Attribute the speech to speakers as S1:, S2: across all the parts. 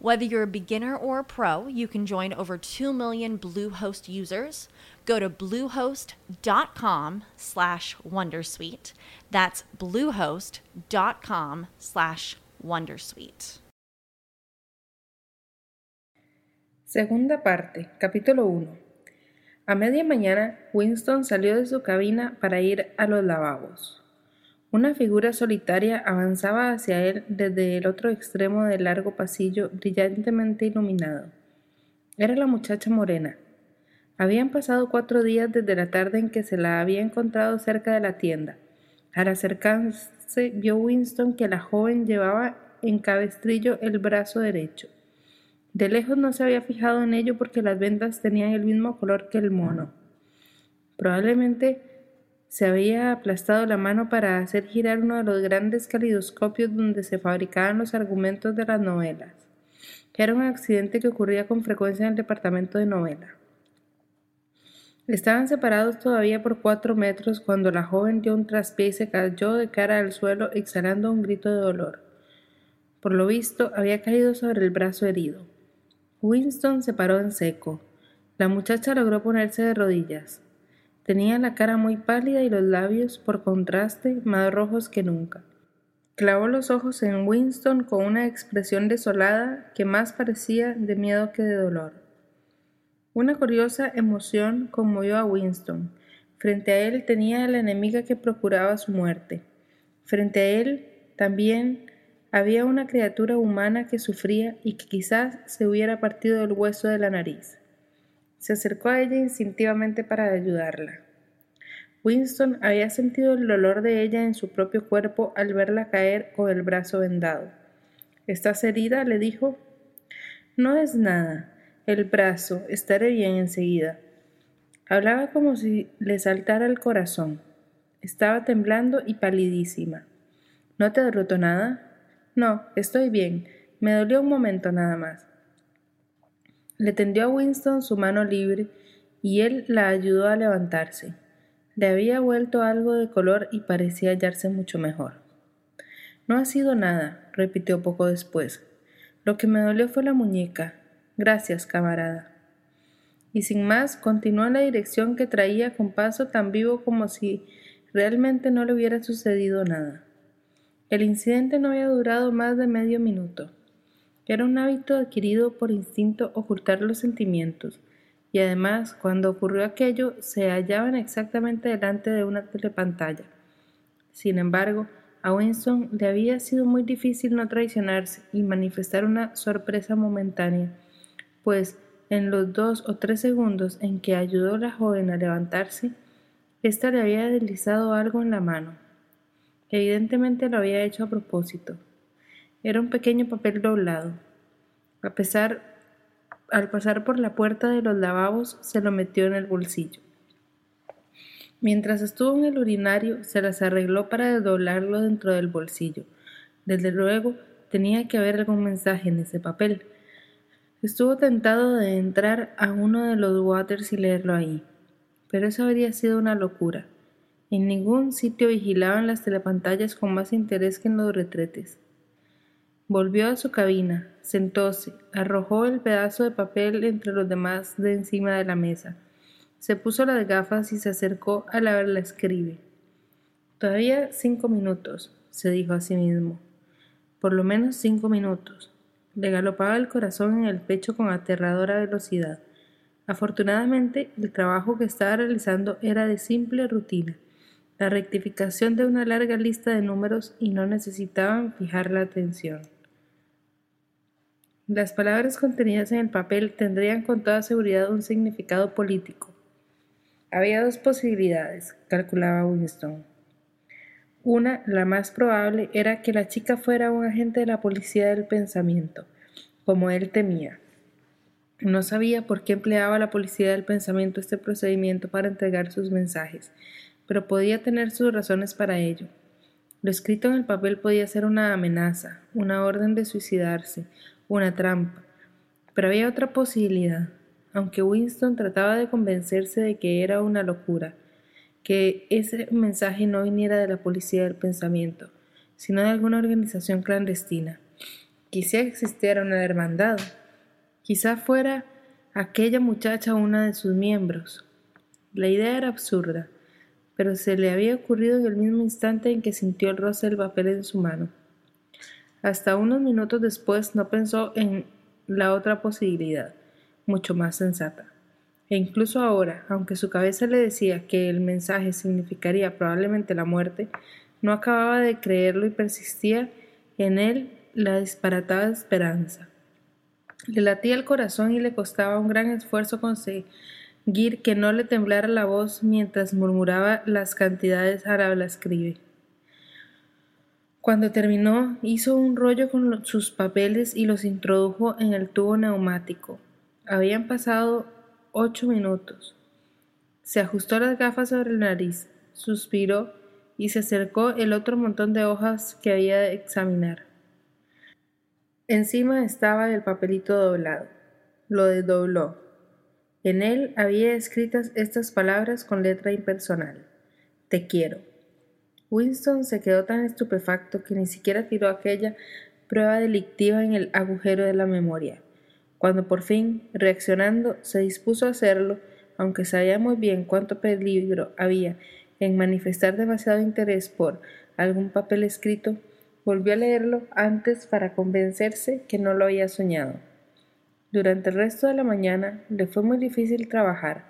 S1: Whether you're a beginner or a pro, you can join over 2 million Bluehost users. Go to bluehost.com slash wondersuite. That's bluehost.com slash wondersuite.
S2: Segunda parte, capítulo 1. A media mañana, Winston salió de su cabina para ir a los lavabos. Una figura solitaria avanzaba hacia él desde el otro extremo del largo pasillo brillantemente iluminado. Era la muchacha morena. Habían pasado cuatro días desde la tarde en que se la había encontrado cerca de la tienda. Al acercarse vio Winston que la joven llevaba en cabestrillo el brazo derecho. De lejos no se había fijado en ello porque las vendas tenían el mismo color que el mono. Probablemente se había aplastado la mano para hacer girar uno de los grandes calidoscopios donde se fabricaban los argumentos de las novelas. Era un accidente que ocurría con frecuencia en el departamento de novela. Estaban separados todavía por cuatro metros cuando la joven dio un traspié y se cayó de cara al suelo exhalando un grito de dolor. Por lo visto, había caído sobre el brazo herido. Winston se paró en seco. La muchacha logró ponerse de rodillas. Tenía la cara muy pálida y los labios, por contraste, más rojos que nunca. Clavó los ojos en Winston con una expresión desolada que más parecía de miedo que de dolor. Una curiosa emoción conmovió a Winston. Frente a él tenía a la enemiga que procuraba su muerte. Frente a él también había una criatura humana que sufría y que quizás se hubiera partido el hueso de la nariz. Se acercó a ella instintivamente para ayudarla. Winston había sentido el dolor de ella en su propio cuerpo al verla caer con el brazo vendado. ¿Estás herida? le dijo. No es nada. El brazo. Estaré bien enseguida. Hablaba como si le saltara el corazón. Estaba temblando y palidísima. ¿No te ha roto nada? No, estoy bien. Me dolió un momento nada más. Le tendió a Winston su mano libre y él la ayudó a levantarse. Le había vuelto algo de color y parecía hallarse mucho mejor. No ha sido nada, repitió poco después. Lo que me dolió fue la muñeca. Gracias, camarada. Y sin más, continuó en la dirección que traía con paso tan vivo como si realmente no le hubiera sucedido nada. El incidente no había durado más de medio minuto. Era un hábito adquirido por instinto ocultar los sentimientos, y además, cuando ocurrió aquello, se hallaban exactamente delante de una telepantalla. Sin embargo, a Winston le había sido muy difícil no traicionarse y manifestar una sorpresa momentánea, pues en los dos o tres segundos en que ayudó a la joven a levantarse, ésta le había deslizado algo en la mano. Evidentemente lo había hecho a propósito. Era un pequeño papel doblado. A pesar, al pasar por la puerta de los lavabos, se lo metió en el bolsillo. Mientras estuvo en el urinario, se las arregló para desdoblarlo dentro del bolsillo. Desde luego, tenía que haber algún mensaje en ese papel. Estuvo tentado de entrar a uno de los waters y leerlo ahí, pero eso habría sido una locura. En ningún sitio vigilaban las telepantallas con más interés que en los retretes. Volvió a su cabina, sentóse, arrojó el pedazo de papel entre los demás de encima de la mesa, se puso las gafas y se acercó a la la escribe. Todavía cinco minutos, se dijo a sí mismo. Por lo menos cinco minutos. Le galopaba el corazón en el pecho con aterradora velocidad. Afortunadamente, el trabajo que estaba realizando era de simple rutina la rectificación de una larga lista de números y no necesitaban fijar la atención. Las palabras contenidas en el papel tendrían con toda seguridad un significado político. Había dos posibilidades, calculaba Winston. Una, la más probable, era que la chica fuera un agente de la policía del pensamiento, como él temía. No sabía por qué empleaba la policía del pensamiento este procedimiento para entregar sus mensajes, pero podía tener sus razones para ello. Lo escrito en el papel podía ser una amenaza, una orden de suicidarse, una trampa. Pero había otra posibilidad, aunque Winston trataba de convencerse de que era una locura, que ese mensaje no viniera de la policía del pensamiento, sino de alguna organización clandestina. Quizá existiera una hermandad, quizá fuera aquella muchacha una de sus miembros. La idea era absurda, pero se le había ocurrido en el mismo instante en que sintió el roce del papel en su mano. Hasta unos minutos después no pensó en la otra posibilidad, mucho más sensata. E incluso ahora, aunque su cabeza le decía que el mensaje significaría probablemente la muerte, no acababa de creerlo y persistía en él la disparatada esperanza. Le latía el corazón y le costaba un gran esfuerzo conseguir que no le temblara la voz mientras murmuraba las cantidades la escribe. Cuando terminó, hizo un rollo con sus papeles y los introdujo en el tubo neumático. Habían pasado ocho minutos. Se ajustó las gafas sobre la nariz, suspiró y se acercó el otro montón de hojas que había de examinar. Encima estaba el papelito doblado. Lo desdobló. En él había escritas estas palabras con letra impersonal. Te quiero. Winston se quedó tan estupefacto que ni siquiera tiró aquella prueba delictiva en el agujero de la memoria. Cuando por fin, reaccionando, se dispuso a hacerlo, aunque sabía muy bien cuánto peligro había en manifestar demasiado interés por algún papel escrito, volvió a leerlo antes para convencerse que no lo había soñado. Durante el resto de la mañana le fue muy difícil trabajar,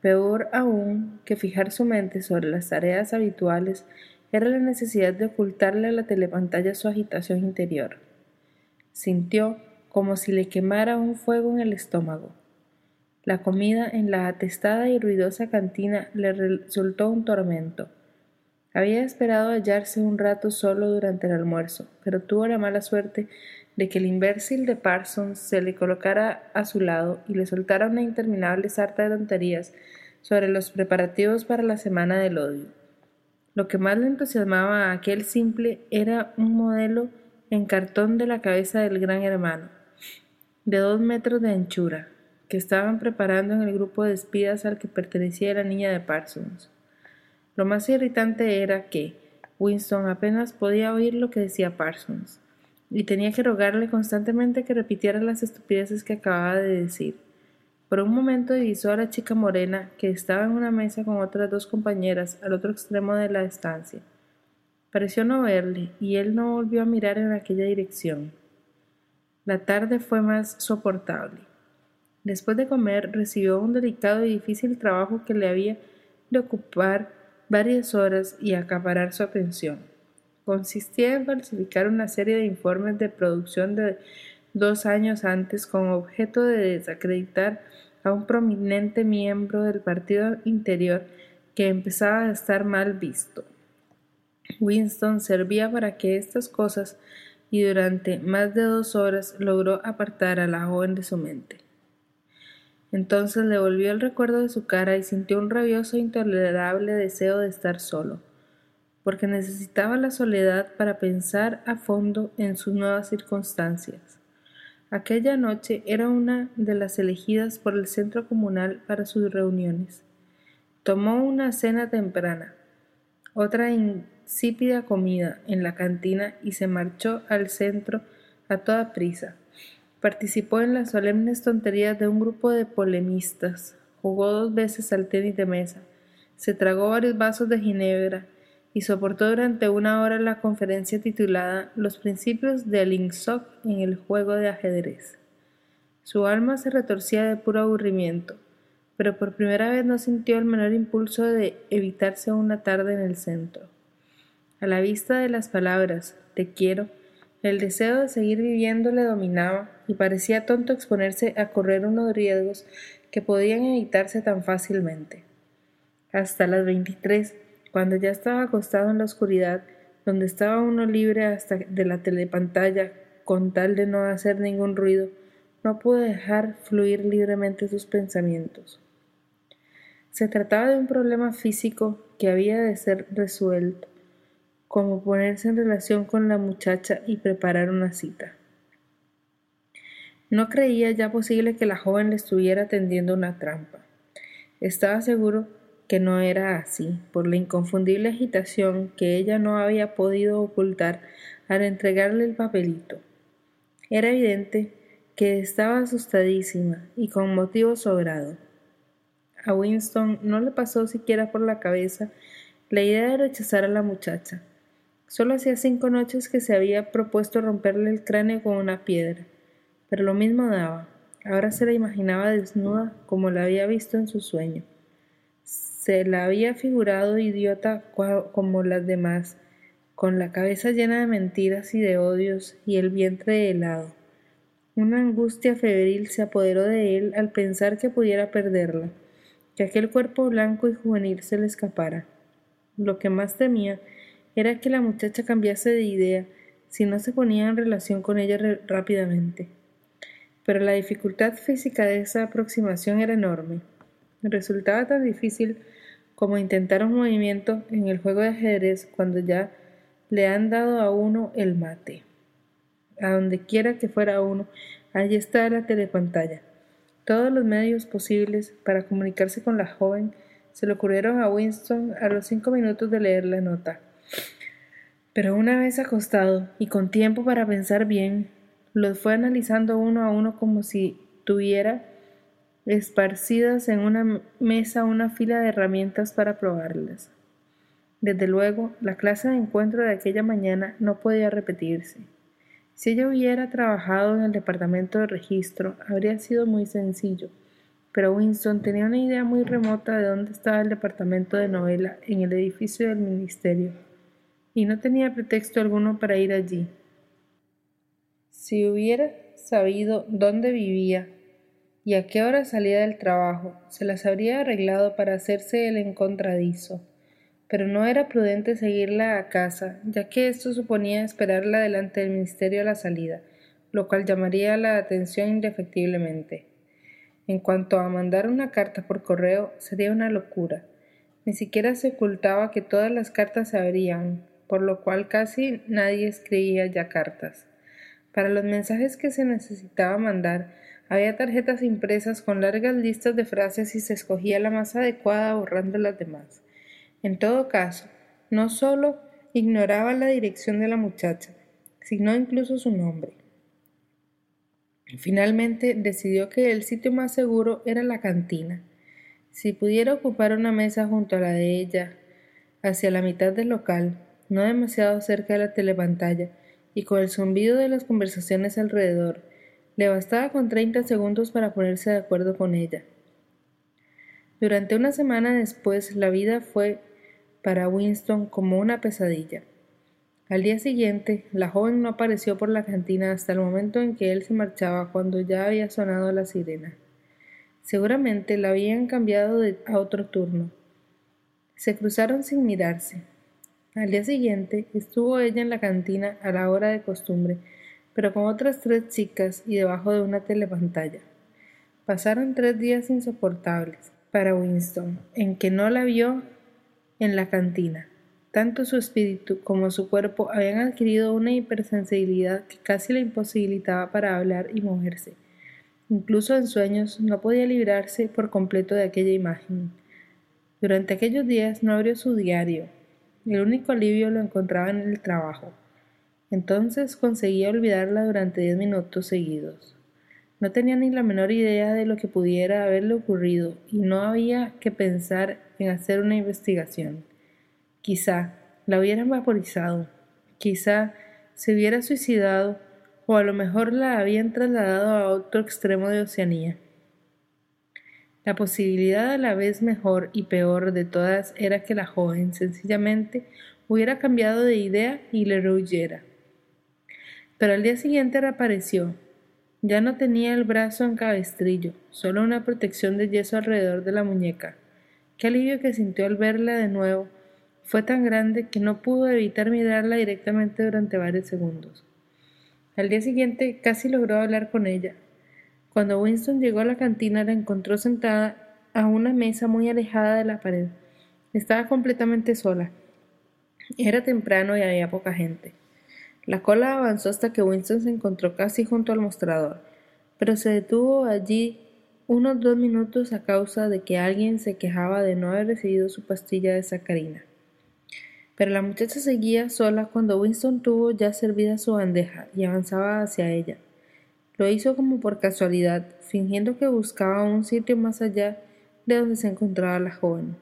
S2: peor aún que fijar su mente sobre las tareas habituales era la necesidad de ocultarle a la telepantalla su agitación interior. Sintió como si le quemara un fuego en el estómago. La comida en la atestada y ruidosa cantina le resultó un tormento. Había esperado hallarse un rato solo durante el almuerzo, pero tuvo la mala suerte de que el imbécil de Parsons se le colocara a su lado y le soltara una interminable sarta de tonterías sobre los preparativos para la semana del odio. Lo que más le entusiasmaba a aquel simple era un modelo en cartón de la cabeza del gran hermano, de dos metros de anchura, que estaban preparando en el grupo de espías al que pertenecía la niña de Parsons. Lo más irritante era que Winston apenas podía oír lo que decía Parsons, y tenía que rogarle constantemente que repitiera las estupideces que acababa de decir. Por un momento divisó a la chica morena que estaba en una mesa con otras dos compañeras al otro extremo de la estancia. Pareció no verle y él no volvió a mirar en aquella dirección. La tarde fue más soportable. Después de comer recibió un delicado y difícil trabajo que le había de ocupar varias horas y acaparar su atención. Consistía en falsificar una serie de informes de producción de dos años antes con objeto de desacreditar a un prominente miembro del partido interior que empezaba a estar mal visto. Winston servía para que estas cosas y durante más de dos horas logró apartar a la joven de su mente. Entonces le volvió el recuerdo de su cara y sintió un rabioso e intolerable deseo de estar solo, porque necesitaba la soledad para pensar a fondo en sus nuevas circunstancias. Aquella noche era una de las elegidas por el centro comunal para sus reuniones. Tomó una cena temprana, otra insípida comida en la cantina y se marchó al centro a toda prisa. Participó en las solemnes tonterías de un grupo de polemistas, jugó dos veces al tenis de mesa, se tragó varios vasos de ginebra y soportó durante una hora la conferencia titulada Los principios del INSOC en el juego de ajedrez. Su alma se retorcía de puro aburrimiento, pero por primera vez no sintió el menor impulso de evitarse una tarde en el centro. A la vista de las palabras te quiero, El deseo de seguir viviendo le dominaba y parecía tonto exponerse a correr unos riesgos que podían evitarse tan fácilmente. Hasta las veintitrés, cuando ya estaba acostado en la oscuridad, donde estaba uno libre hasta de la telepantalla, con tal de no hacer ningún ruido, no pudo dejar fluir libremente sus pensamientos. Se trataba de un problema físico que había de ser resuelto, como ponerse en relación con la muchacha y preparar una cita. No creía ya posible que la joven le estuviera tendiendo una trampa. Estaba seguro que no era así, por la inconfundible agitación que ella no había podido ocultar al entregarle el papelito. Era evidente que estaba asustadísima y con motivo sobrado. A Winston no le pasó siquiera por la cabeza la idea de rechazar a la muchacha. Solo hacía cinco noches que se había propuesto romperle el cráneo con una piedra, pero lo mismo daba. Ahora se la imaginaba desnuda como la había visto en su sueño. Se la había figurado idiota como las demás, con la cabeza llena de mentiras y de odios y el vientre helado. Una angustia febril se apoderó de él al pensar que pudiera perderla, que aquel cuerpo blanco y juvenil se le escapara. Lo que más temía era que la muchacha cambiase de idea si no se ponía en relación con ella rápidamente. Pero la dificultad física de esa aproximación era enorme. Resultaba tan difícil como intentar un movimiento en el juego de ajedrez cuando ya le han dado a uno el mate. A donde quiera que fuera uno, allí está la telepantalla. Todos los medios posibles para comunicarse con la joven se le ocurrieron a Winston a los cinco minutos de leer la nota. Pero una vez acostado y con tiempo para pensar bien, los fue analizando uno a uno como si tuviera esparcidas en una mesa una fila de herramientas para probarlas. Desde luego, la clase de encuentro de aquella mañana no podía repetirse. Si ella hubiera trabajado en el departamento de registro, habría sido muy sencillo, pero Winston tenía una idea muy remota de dónde estaba el departamento de novela en el edificio del ministerio y no tenía pretexto alguno para ir allí. Si hubiera sabido dónde vivía y a qué hora salía del trabajo, se las habría arreglado para hacerse el encontradizo. Pero no era prudente seguirla a casa, ya que esto suponía esperarla delante del ministerio a la salida, lo cual llamaría la atención indefectiblemente. En cuanto a mandar una carta por correo, sería una locura. Ni siquiera se ocultaba que todas las cartas se abrían, por lo cual casi nadie escribía ya cartas. Para los mensajes que se necesitaba mandar, había tarjetas impresas con largas listas de frases y se escogía la más adecuada borrando las demás. En todo caso, no solo ignoraba la dirección de la muchacha, sino incluso su nombre. Finalmente decidió que el sitio más seguro era la cantina. Si pudiera ocupar una mesa junto a la de ella, hacia la mitad del local, no demasiado cerca de la telepantalla, y con el zumbido de las conversaciones alrededor, le bastaba con treinta segundos para ponerse de acuerdo con ella. Durante una semana después, la vida fue para Winston como una pesadilla. Al día siguiente, la joven no apareció por la cantina hasta el momento en que él se marchaba cuando ya había sonado la sirena. Seguramente la habían cambiado a otro turno. Se cruzaron sin mirarse. Al día siguiente estuvo ella en la cantina a la hora de costumbre, pero con otras tres chicas y debajo de una telepantalla. Pasaron tres días insoportables para Winston, en que no la vio en la cantina. Tanto su espíritu como su cuerpo habían adquirido una hipersensibilidad que casi le imposibilitaba para hablar y moverse. Incluso en sueños no podía librarse por completo de aquella imagen. Durante aquellos días no abrió su diario, el único alivio lo encontraba en el trabajo. Entonces conseguía olvidarla durante diez minutos seguidos. No tenía ni la menor idea de lo que pudiera haberle ocurrido y no había que pensar en hacer una investigación. Quizá la hubieran vaporizado, quizá se hubiera suicidado o a lo mejor la habían trasladado a otro extremo de Oceanía. La posibilidad a la vez mejor y peor de todas era que la joven sencillamente hubiera cambiado de idea y le rehuyera. Pero al día siguiente reapareció. Ya no tenía el brazo en cabestrillo, solo una protección de yeso alrededor de la muñeca. Qué alivio que sintió al verla de nuevo. Fue tan grande que no pudo evitar mirarla directamente durante varios segundos. Al día siguiente casi logró hablar con ella. Cuando Winston llegó a la cantina la encontró sentada a una mesa muy alejada de la pared. Estaba completamente sola. Era temprano y había poca gente. La cola avanzó hasta que Winston se encontró casi junto al mostrador, pero se detuvo allí unos dos minutos a causa de que alguien se quejaba de no haber recibido su pastilla de sacarina. Pero la muchacha seguía sola cuando Winston tuvo ya servida su bandeja y avanzaba hacia ella. Lo hizo como por casualidad, fingiendo que buscaba un sitio más allá de donde se encontraba la joven.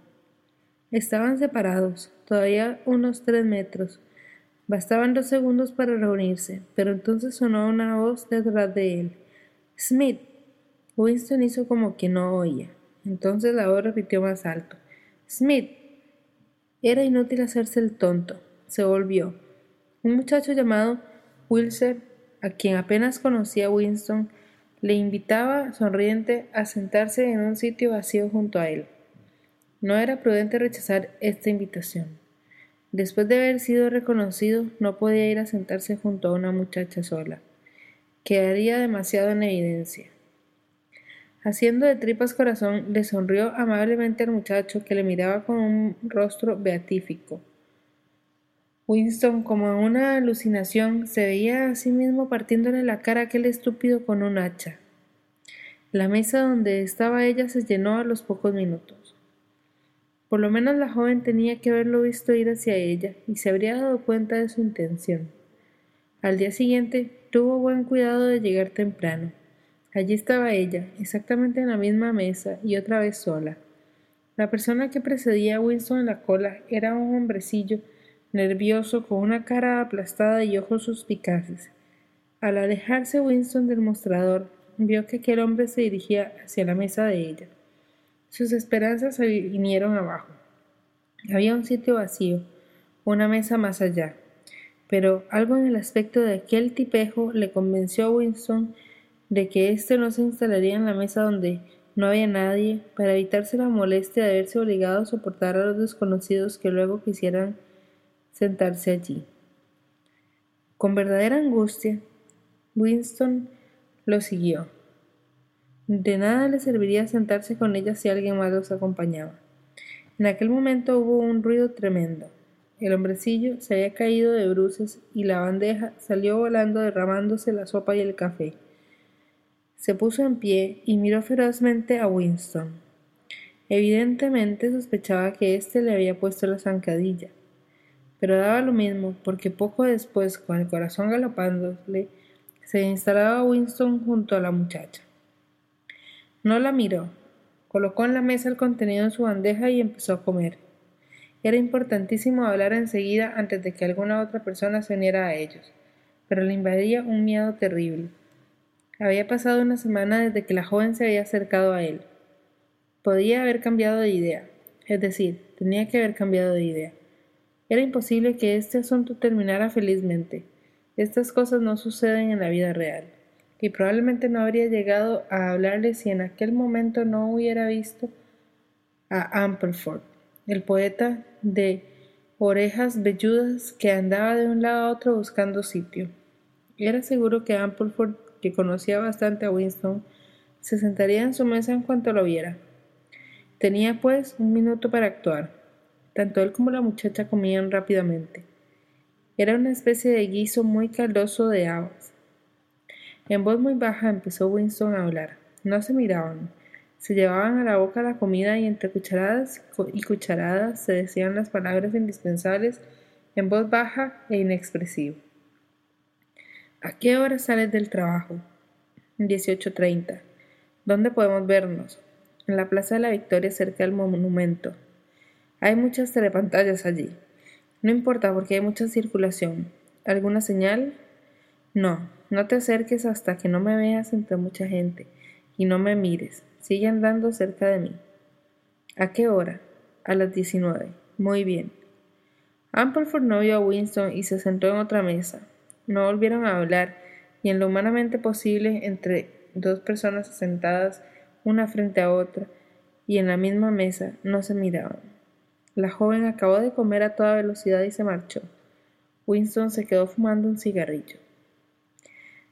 S2: Estaban separados, todavía unos tres metros. Bastaban dos segundos para reunirse, pero entonces sonó una voz detrás de él. Smith. Winston hizo como que no oía. Entonces la voz repitió más alto. Smith. Era inútil hacerse el tonto. Se volvió. Un muchacho llamado Wilson, a quien apenas conocía Winston, le invitaba, sonriente, a sentarse en un sitio vacío junto a él. No era prudente rechazar esta invitación. Después de haber sido reconocido, no podía ir a sentarse junto a una muchacha sola. Quedaría demasiado en evidencia. Haciendo de tripas corazón, le sonrió amablemente al muchacho que le miraba con un rostro beatífico. Winston, como en una alucinación, se veía a sí mismo partiéndole la cara a aquel estúpido con un hacha. La mesa donde estaba ella se llenó a los pocos minutos. Por lo menos la joven tenía que haberlo visto ir hacia ella y se habría dado cuenta de su intención. Al día siguiente tuvo buen cuidado de llegar temprano. Allí estaba ella, exactamente en la misma mesa y otra vez sola. La persona que precedía a Winston en la cola era un hombrecillo nervioso, con una cara aplastada y ojos suspicaces. Al alejarse Winston del mostrador, vio que aquel hombre se dirigía hacia la mesa de ella. Sus esperanzas se vinieron abajo. Había un sitio vacío, una mesa más allá. Pero algo en el aspecto de aquel tipejo le convenció a Winston de que éste no se instalaría en la mesa donde no había nadie, para evitarse la molestia de verse obligado a soportar a los desconocidos que luego quisieran sentarse allí. Con verdadera angustia, Winston lo siguió. De nada le serviría sentarse con ella si alguien más los acompañaba. En aquel momento hubo un ruido tremendo. El hombrecillo se había caído de bruces y la bandeja salió volando derramándose la sopa y el café. Se puso en pie y miró ferozmente a Winston. Evidentemente sospechaba que éste le había puesto la zancadilla pero daba lo mismo, porque poco después, con el corazón galopándole, se instalaba Winston junto a la muchacha. No la miró, colocó en la mesa el contenido en su bandeja y empezó a comer. Era importantísimo hablar enseguida antes de que alguna otra persona se uniera a ellos, pero le invadía un miedo terrible. Había pasado una semana desde que la joven se había acercado a él. Podía haber cambiado de idea, es decir, tenía que haber cambiado de idea. Era imposible que este asunto terminara felizmente. Estas cosas no suceden en la vida real. Y probablemente no habría llegado a hablarle si en aquel momento no hubiera visto a Ampleford, el poeta de orejas velludas que andaba de un lado a otro buscando sitio. Era seguro que Ampleford, que conocía bastante a Winston, se sentaría en su mesa en cuanto lo viera. Tenía, pues, un minuto para actuar. Tanto él como la muchacha comían rápidamente. Era una especie de guiso muy caldoso de habas. En voz muy baja empezó Winston a hablar. No se miraban. Se llevaban a la boca la comida y entre cucharadas y cucharadas se decían las palabras indispensables en voz baja e inexpresiva. ¿A qué hora sales del trabajo? 18.30. ¿Dónde podemos vernos? En la Plaza de la Victoria cerca del monumento. Hay muchas telepantallas allí. No importa porque hay mucha circulación. ¿Alguna señal? No, no te acerques hasta que no me veas entre mucha gente y no me mires. Sigue andando cerca de mí. ¿A qué hora? A las 19. Muy bien. Ampleford no vio a Winston y se sentó en otra mesa. No volvieron a hablar y en lo humanamente posible entre dos personas sentadas una frente a otra y en la misma mesa no se miraban. La joven acabó de comer a toda velocidad y se marchó. Winston se quedó fumando un cigarrillo.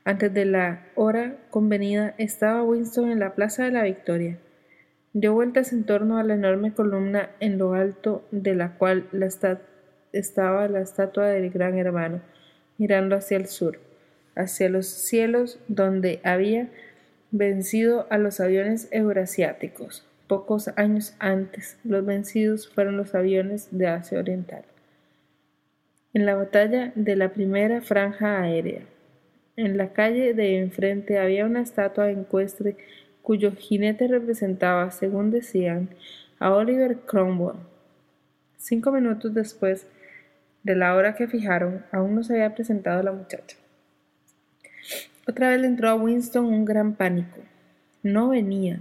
S2: Antes de la hora convenida estaba Winston en la Plaza de la Victoria. Dio vueltas en torno a la enorme columna en lo alto de la cual estaba la estatua del gran hermano, mirando hacia el sur, hacia los cielos donde había vencido a los aviones eurasiáticos. Pocos años antes, los vencidos fueron los aviones de Asia Oriental. En la batalla de la primera franja aérea, en la calle de enfrente había una estatua ecuestre cuyo jinete representaba, según decían, a Oliver Cromwell. Cinco minutos después de la hora que fijaron, aún no se había presentado la muchacha. Otra vez le entró a Winston un gran pánico. No venía.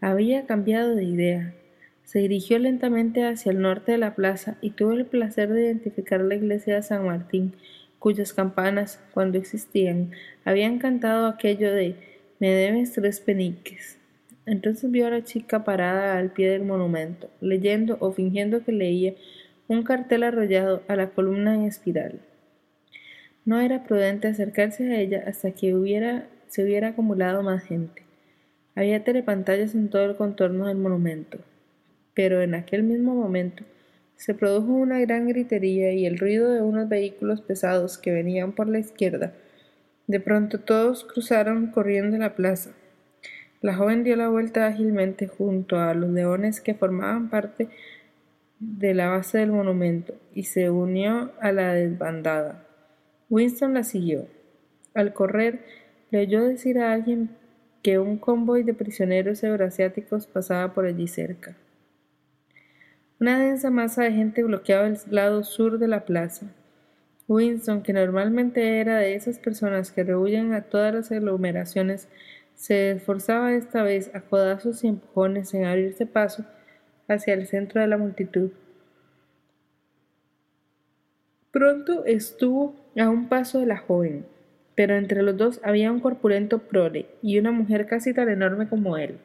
S2: Había cambiado de idea. Se dirigió lentamente hacia el norte de la plaza y tuvo el placer de identificar la iglesia de San Martín, cuyas campanas, cuando existían, habían cantado aquello de me debes tres peniques. Entonces vio a la chica parada al pie del monumento, leyendo o fingiendo que leía un cartel arrollado a la columna en espiral. No era prudente acercarse a ella hasta que hubiera, se hubiera acumulado más gente. Había telepantallas en todo el contorno del monumento, pero en aquel mismo momento se produjo una gran gritería y el ruido de unos vehículos pesados que venían por la izquierda. De pronto todos cruzaron corriendo la plaza. La joven dio la vuelta ágilmente junto a los leones que formaban parte de la base del monumento y se unió a la desbandada. Winston la siguió. Al correr, le oyó decir a alguien que un convoy de prisioneros euroasiáticos pasaba por allí cerca. Una densa masa de gente bloqueaba el lado sur de la plaza. Winston, que normalmente era de esas personas que rehuyen a todas las aglomeraciones, se esforzaba esta vez a codazos y empujones en abrirse paso hacia el centro de la multitud. Pronto estuvo a un paso de la joven, pero entre los dos había un corpulento prole y una mujer casi tan enorme como él,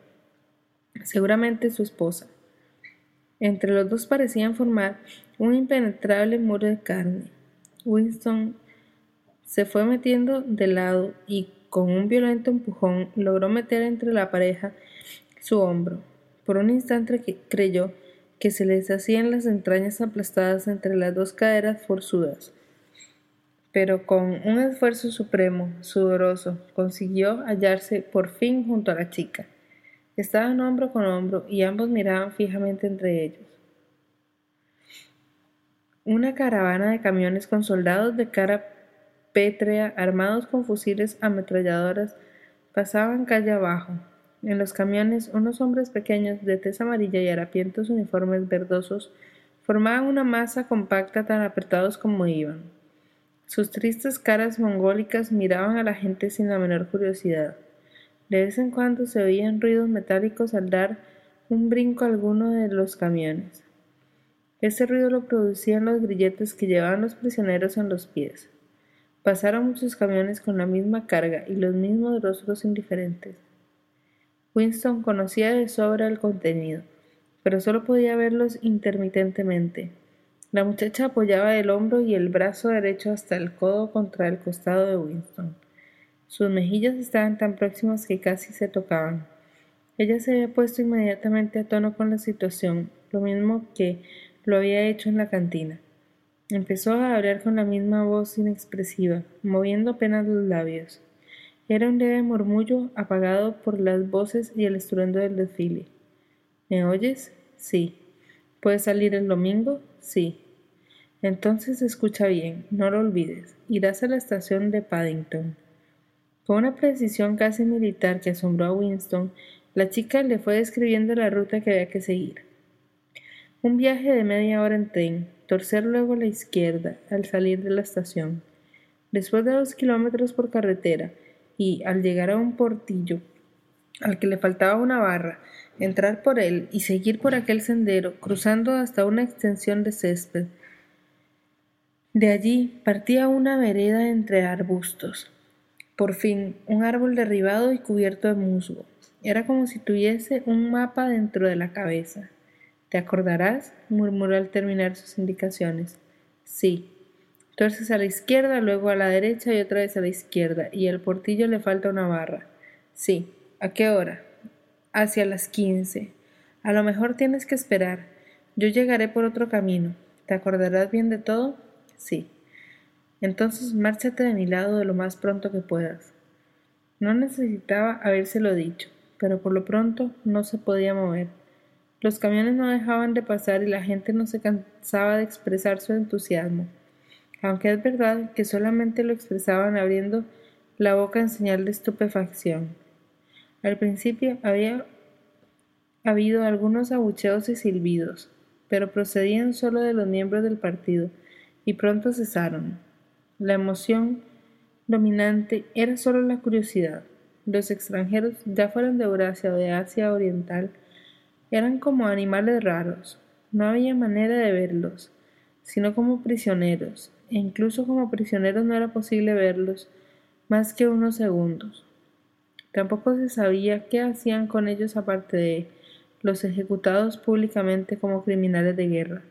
S2: seguramente su esposa. Entre los dos parecían formar un impenetrable muro de carne. Winston se fue metiendo de lado y con un violento empujón logró meter entre la pareja su hombro. Por un instante creyó que se les hacían las entrañas aplastadas entre las dos caderas forzudas. Pero con un esfuerzo supremo, sudoroso, consiguió hallarse por fin junto a la chica. Estaban hombro con hombro y ambos miraban fijamente entre ellos. Una caravana de camiones con soldados de cara pétrea armados con fusiles ametralladoras pasaban calle abajo, en los camiones, unos hombres pequeños de tez amarilla y harapientos uniformes verdosos formaban una masa compacta tan apretados como iban. Sus tristes caras mongólicas miraban a la gente sin la menor curiosidad. De vez en cuando se oían ruidos metálicos al dar un brinco a alguno de los camiones. Ese ruido lo producían los grilletes que llevaban los prisioneros en los pies. Pasaron muchos camiones con la misma carga y los mismos rostros indiferentes. Winston conocía de sobra el contenido, pero solo podía verlos intermitentemente. La muchacha apoyaba el hombro y el brazo derecho hasta el codo contra el costado de Winston. Sus mejillas estaban tan próximas que casi se tocaban. Ella se había puesto inmediatamente a tono con la situación, lo mismo que lo había hecho en la cantina. Empezó a hablar con la misma voz inexpresiva, moviendo apenas los labios. Era un leve murmullo apagado por las voces y el estruendo del desfile. ¿Me oyes? Sí. ¿Puedes salir el domingo? Sí. Entonces escucha bien, no lo olvides. Irás a la estación de Paddington. Con una precisión casi militar que asombró a Winston, la chica le fue describiendo la ruta que había que seguir. Un viaje de media hora en tren, torcer luego a la izquierda al salir de la estación. Después de dos kilómetros por carretera, y, al llegar a un portillo al que le faltaba una barra, entrar por él y seguir por aquel sendero, cruzando hasta una extensión de césped. De allí partía una vereda entre arbustos. Por fin, un árbol derribado y cubierto de musgo. Era como si tuviese un mapa dentro de la cabeza. ¿Te acordarás? murmuró al terminar sus indicaciones. Sí. Tuerces a la izquierda, luego a la derecha y otra vez a la izquierda, y al portillo le falta una barra. Sí. ¿A qué hora? Hacia las quince. A lo mejor tienes que esperar. Yo llegaré por otro camino. ¿Te acordarás bien de todo? Sí. Entonces márchate de mi lado de lo más pronto que puedas. No necesitaba habérselo dicho, pero por lo pronto no se podía mover. Los camiones no dejaban de pasar y la gente no se cansaba de expresar su entusiasmo, aunque es verdad que solamente lo expresaban abriendo la boca en señal de estupefacción. Al principio había habido algunos abucheos y silbidos, pero procedían solo de los miembros del partido, y pronto cesaron. La emoción dominante era solo la curiosidad. Los extranjeros, ya fueran de Eurasia o de Asia Oriental, eran como animales raros. No había manera de verlos, sino como prisioneros, e incluso como prisioneros no era posible verlos más que unos segundos. Tampoco se sabía qué hacían con ellos aparte de los ejecutados públicamente como criminales de guerra.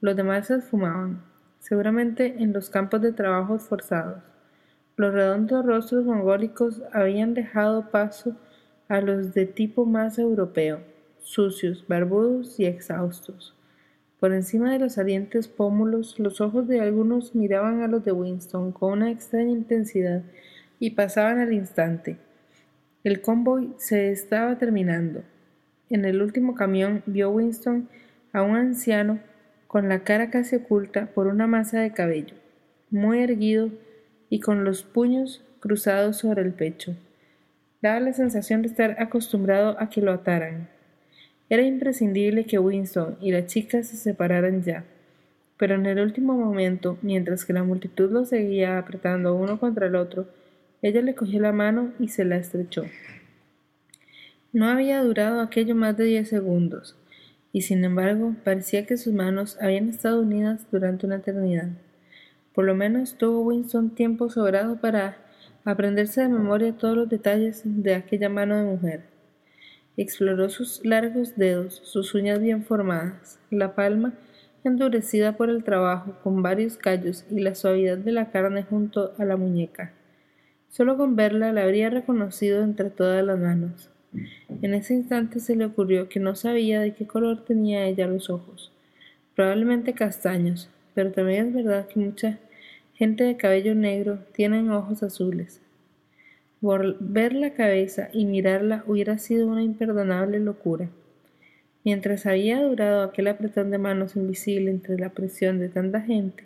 S2: Los demás se esfumaban, seguramente en los campos de trabajos forzados. Los redondos rostros mongólicos habían dejado paso a los de tipo más europeo, sucios, barbudos y exhaustos. Por encima de los salientes pómulos, los ojos de algunos miraban a los de Winston con una extraña intensidad y pasaban al instante. El convoy se estaba terminando. En el último camión vio Winston a un anciano con la cara casi oculta por una masa de cabello, muy erguido y con los puños cruzados sobre el pecho. Daba la sensación de estar acostumbrado a que lo ataran. Era imprescindible que Winston y la chica se separaran ya, pero en el último momento, mientras que la multitud lo seguía apretando uno contra el otro, ella le cogió la mano y se la estrechó. No había durado aquello más de diez segundos, y sin embargo parecía que sus manos habían estado unidas durante una eternidad. Por lo menos tuvo Winston tiempo sobrado para aprenderse de memoria todos los detalles de aquella mano de mujer. Exploró sus largos dedos, sus uñas bien formadas, la palma endurecida por el trabajo con varios callos y la suavidad de la carne junto a la muñeca. Solo con verla la habría reconocido entre todas las manos. En ese instante se le ocurrió que no sabía de qué color tenía ella los ojos. Probablemente castaños, pero también es verdad que mucha gente de cabello negro tiene ojos azules. Volver la cabeza y mirarla hubiera sido una imperdonable locura. Mientras había durado aquel apretón de manos invisible entre la presión de tanta gente,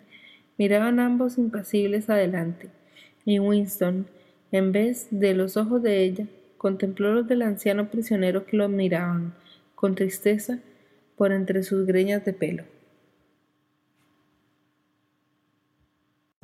S2: miraban ambos impasibles adelante, y Winston, en vez de los ojos de ella, contempló los del anciano prisionero que lo miraban, con tristeza, por entre sus greñas de pelo.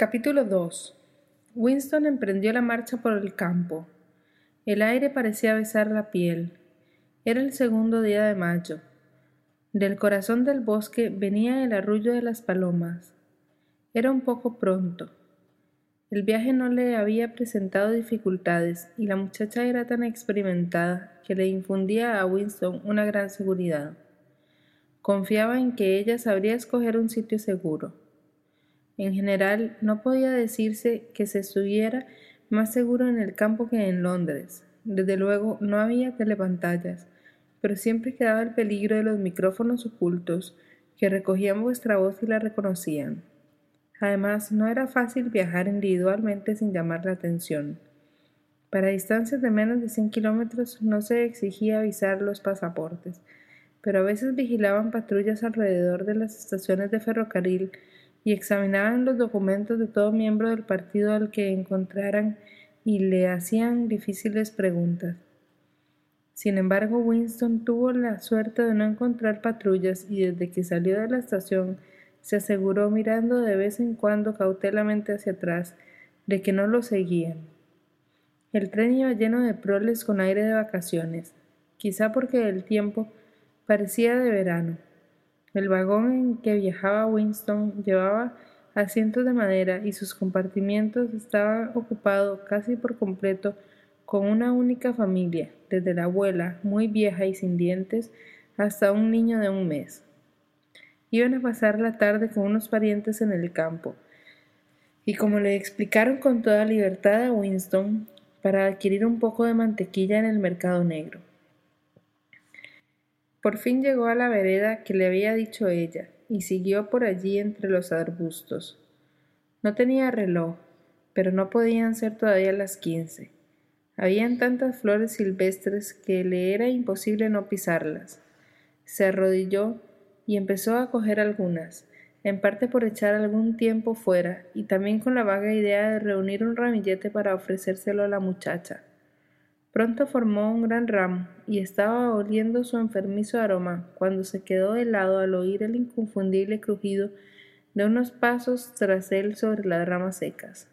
S2: Capítulo 2 Winston emprendió la marcha por el campo. El aire parecía besar la piel. Era el segundo día de mayo. Del corazón del bosque venía el arrullo de las palomas. Era un poco pronto. El viaje no le había presentado dificultades y la muchacha era tan experimentada que le infundía a Winston una gran seguridad. Confiaba en que ella sabría escoger un sitio seguro. En general, no podía decirse que se estuviera más seguro en el campo que en Londres. Desde luego, no había telepantallas, pero siempre quedaba el peligro de los micrófonos ocultos que recogían vuestra voz y la reconocían. Además, no era fácil viajar individualmente sin llamar la atención. Para distancias de menos de 100 kilómetros no se exigía avisar los pasaportes, pero a veces vigilaban patrullas alrededor de las estaciones de ferrocarril y examinaban los documentos de todo miembro del partido al que encontraran y le hacían difíciles preguntas. Sin embargo, Winston tuvo la suerte de no encontrar patrullas y desde que salió de la estación se aseguró mirando de vez en cuando cautelamente hacia atrás de que no lo seguían. El tren iba lleno de proles con aire de vacaciones, quizá porque el tiempo parecía de verano. El vagón en que viajaba Winston llevaba asientos de madera y sus compartimientos estaban ocupados casi por completo con una única familia, desde la abuela, muy vieja y sin dientes, hasta un niño de un mes. Iban a pasar la tarde con unos parientes en el campo, y como le explicaron con toda libertad a Winston, para adquirir un poco de mantequilla en el mercado negro. Por fin llegó a la vereda que le había dicho ella y siguió por allí entre los arbustos. No tenía reloj, pero no podían ser todavía las quince. Habían tantas flores silvestres que le era imposible no pisarlas. Se arrodilló y empezó a coger algunas, en parte por echar algún tiempo fuera y también con la vaga idea de reunir un ramillete para ofrecérselo a la muchacha. Pronto formó un gran ramo y estaba oliendo su enfermizo aroma cuando se quedó helado al oír el inconfundible crujido de unos pasos tras él sobre las ramas secas.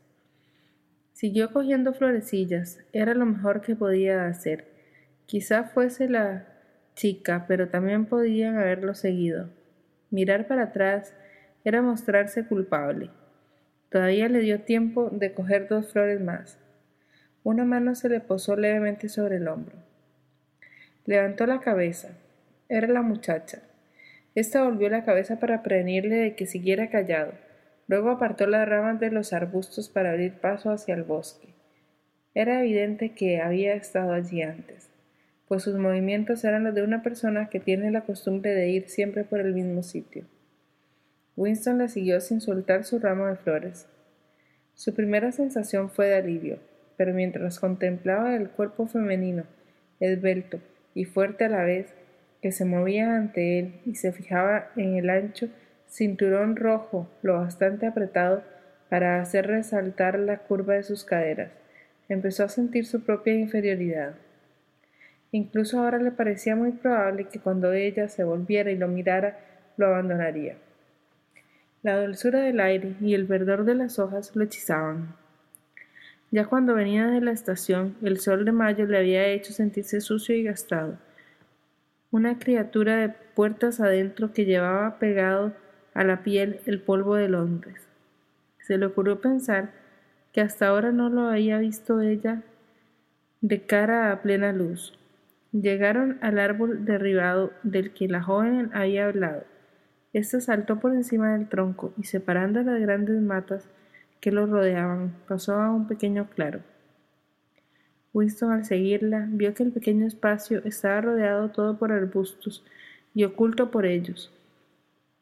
S2: Siguió cogiendo florecillas, era lo mejor que podía hacer. Quizá fuese la chica, pero también podían haberlo seguido. Mirar para atrás, era mostrarse culpable. Todavía le dio tiempo de coger dos flores más. Una mano se le posó levemente sobre el hombro. Levantó la cabeza. Era la muchacha. Esta volvió la cabeza para prevenirle de que siguiera callado. Luego apartó las ramas de los arbustos para abrir paso hacia el bosque. Era evidente que había estado allí antes, pues sus movimientos eran los de una persona que tiene la costumbre de ir siempre por el mismo sitio. Winston la siguió sin soltar su ramo de flores. Su primera sensación fue de alivio, pero mientras contemplaba el cuerpo femenino, esbelto y fuerte a la vez, que se movía ante él y se fijaba en el ancho cinturón rojo lo bastante apretado para hacer resaltar la curva de sus caderas, empezó a sentir su propia inferioridad. Incluso ahora le parecía muy probable que cuando ella se volviera y lo mirara, lo abandonaría. La dulzura del aire y el verdor de las hojas lo hechizaban. Ya cuando venía de la estación, el sol de mayo le había hecho sentirse sucio y gastado. Una criatura de puertas adentro que llevaba pegado a la piel el polvo de Londres. Se le ocurrió pensar que hasta ahora no lo había visto ella de cara a plena luz. Llegaron al árbol derribado del que la joven había hablado. Este saltó por encima del tronco y separando las grandes matas que lo rodeaban, pasó a un pequeño claro. Winston al seguirla vio que el pequeño espacio estaba rodeado todo por arbustos y oculto por ellos.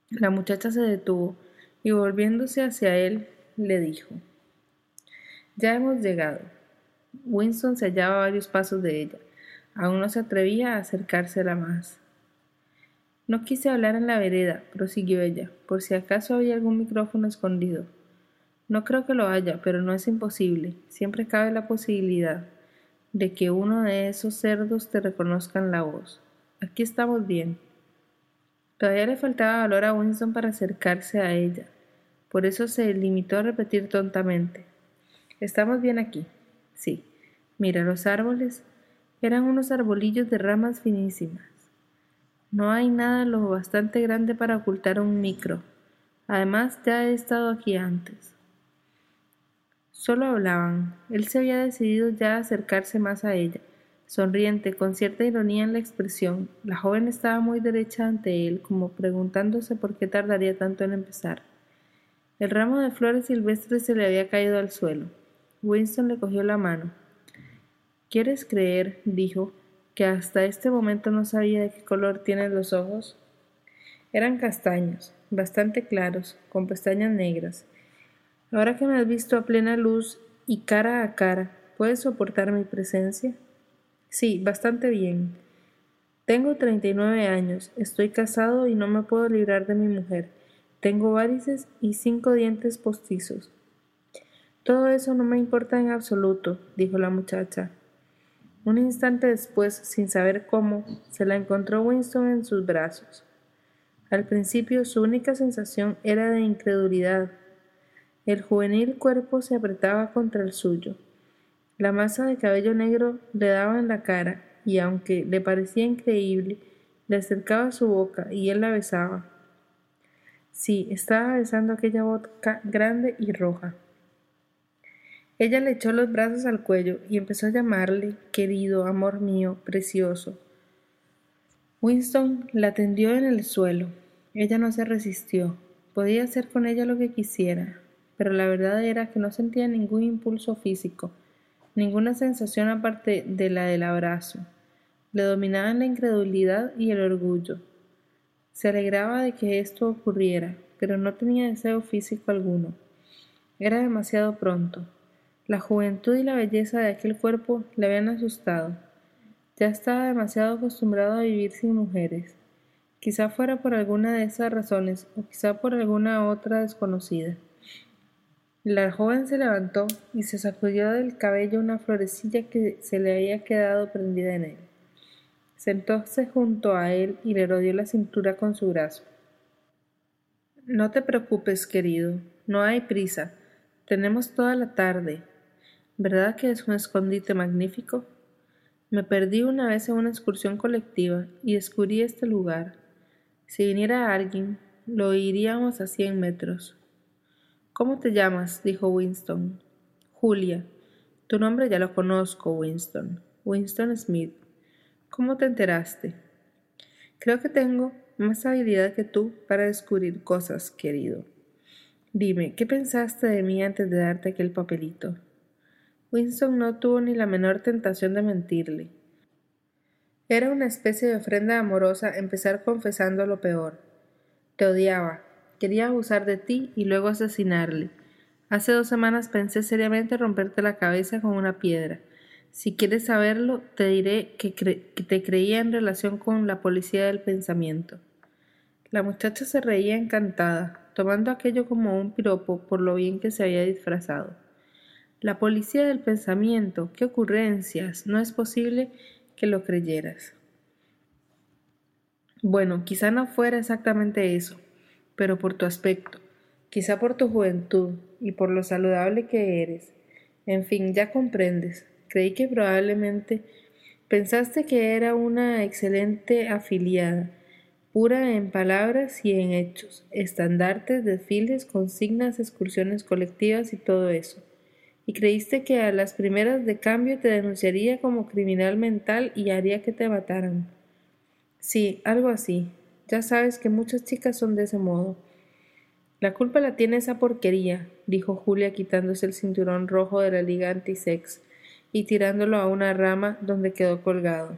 S2: La muchacha se detuvo y volviéndose hacia él le dijo Ya hemos llegado. Winston se hallaba a varios pasos de ella. Aún no se atrevía a acercársela más. No quise hablar en la vereda, prosiguió ella, por si acaso había algún micrófono escondido. No creo que lo haya, pero no es imposible. Siempre cabe la posibilidad de que uno de esos cerdos te reconozcan la voz. Aquí estamos bien. Todavía le faltaba valor a Winston para acercarse a ella. Por eso se limitó a repetir tontamente. Estamos bien aquí. Sí. Mira, los árboles eran unos arbolillos de ramas finísimas. No hay nada lo bastante grande para ocultar un micro. Además, ya he estado aquí antes. Solo hablaban. Él se había decidido ya a acercarse más a ella, sonriente, con cierta ironía en la expresión. La joven estaba muy derecha ante él, como preguntándose por qué tardaría tanto en empezar. El ramo de flores silvestres se le había caído al suelo. Winston le cogió la mano. ¿Quieres creer? dijo, que hasta este momento no sabía de qué color tienen los ojos. Eran castaños, bastante claros, con pestañas negras. Ahora que me has visto a plena luz y cara a cara, ¿Puedes soportar mi presencia? Sí, bastante bien. Tengo treinta y nueve años, estoy casado y no me puedo librar de mi mujer. Tengo varices y cinco dientes postizos. Todo eso no me importa en absoluto, dijo la muchacha. Un instante después, sin saber cómo, se la encontró Winston en sus brazos. Al principio su única sensación era de incredulidad. El juvenil cuerpo se apretaba contra el suyo. La masa de cabello negro le daba en la cara, y aunque le parecía increíble, le acercaba su boca y él la besaba. Sí, estaba besando aquella boca grande y roja. Ella le echó los brazos al cuello y empezó a llamarle querido, amor mío, precioso. Winston la tendió en el suelo. Ella no se resistió. Podía hacer con ella lo que quisiera, pero la verdad era que no sentía ningún impulso físico, ninguna sensación aparte de la del abrazo. Le dominaban la incredulidad y el orgullo. Se alegraba de que esto ocurriera, pero no tenía deseo físico alguno. Era demasiado pronto. La juventud y la belleza de aquel cuerpo le habían asustado. Ya estaba demasiado acostumbrado a vivir sin mujeres. Quizá fuera por alguna de esas razones o quizá por alguna otra desconocida. La joven se levantó y se sacudió del cabello una florecilla que se le había quedado prendida en él. Sentóse junto a él y le rodeó la cintura con su brazo. No te preocupes, querido, no hay prisa. Tenemos toda la tarde. ¿Verdad que es un escondite magnífico? Me perdí una vez en una excursión colectiva y descubrí este lugar. Si viniera alguien, lo iríamos a cien metros. ¿Cómo te llamas? dijo Winston. Julia. Tu nombre ya lo conozco, Winston. Winston Smith. ¿Cómo te enteraste? Creo que tengo más habilidad que tú para descubrir cosas, querido. Dime, ¿qué pensaste de mí antes de darte aquel papelito? Winston no tuvo ni la menor tentación de mentirle. Era una especie de ofrenda amorosa empezar confesando lo peor. Te odiaba, quería abusar de ti y luego asesinarle. Hace dos semanas pensé seriamente romperte la cabeza con una piedra. Si quieres saberlo, te diré que, que, te creía en relación con la policía del pensamiento. La muchacha se reía encantada, tomando aquello como un piropo por lo bien que se había disfrazado. La policía del pensamiento, qué ocurrencias, no es posible que lo creyeras. Bueno, quizá no fuera exactamente eso, pero por tu aspecto, quizá por tu juventud y por lo saludable que eres. En fin, ya comprendes. Creí que probablemente pensaste que era una excelente afiliada, pura en palabras y en hechos, estandartes, desfiles, consignas, excursiones colectivas y todo eso y creíste que a las primeras de cambio te denunciaría como criminal mental y haría que te mataran. Sí, algo así. Ya sabes que muchas chicas son de ese modo. La culpa la tiene esa porquería, dijo Julia quitándose el cinturón rojo de la liga antisex y tirándolo a una rama donde quedó colgado.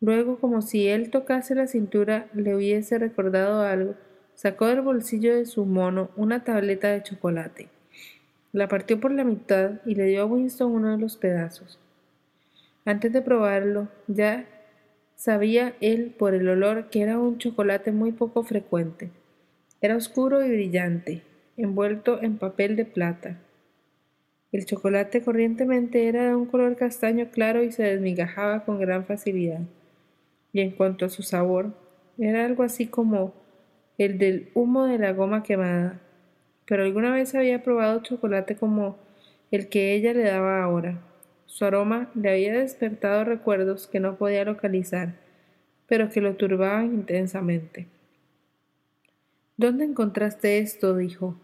S2: Luego, como si él tocase la cintura, le hubiese recordado algo, sacó del bolsillo de su mono una tableta de chocolate. La partió por la mitad y le dio a Winston uno de los pedazos. Antes de probarlo, ya sabía él por el olor que era un chocolate muy poco frecuente. Era oscuro y brillante, envuelto en papel de plata. El chocolate corrientemente era de un color castaño claro y se desmigajaba con gran facilidad. Y en cuanto a su sabor, era algo así como el del humo de la goma quemada, pero alguna vez había probado chocolate como el que ella le daba ahora. Su aroma le había despertado recuerdos que no podía localizar, pero que lo turbaban intensamente. ¿Dónde encontraste esto? dijo.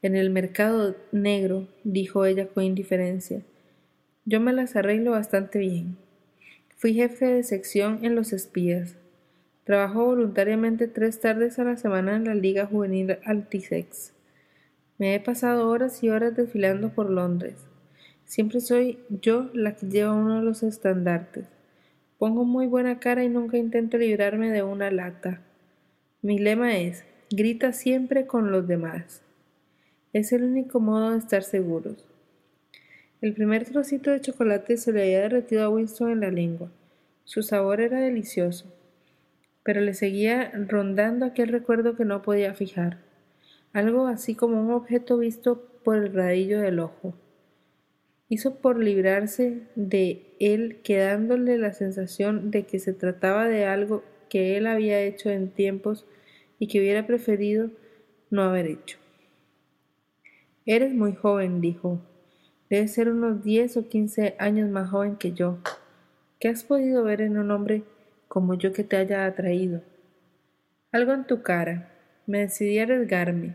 S2: En el mercado negro, dijo ella con indiferencia. Yo me las arreglo bastante bien. Fui jefe de sección en Los Espías. Trabajo voluntariamente tres tardes a la semana en la Liga Juvenil Altisex. Me he pasado horas y horas desfilando por Londres. Siempre soy yo la que lleva uno de los estandartes. Pongo muy buena cara y nunca intento librarme de una lata. Mi lema es, grita siempre con los demás. Es el único modo de estar seguros. El primer trocito de chocolate se le había derretido a Winston en la lengua. Su sabor era delicioso, pero le seguía rondando aquel recuerdo que no podía fijar, algo así como un objeto visto por el radillo del ojo. Hizo por librarse de él, quedándole la sensación de que se trataba de algo que él había hecho en tiempos y que hubiera preferido no haber hecho. Eres muy joven, dijo. Debes ser unos diez o quince años más joven que yo. ¿Qué has podido ver en un hombre como yo que te haya atraído? Algo en tu cara. Me decidí a arriesgarme.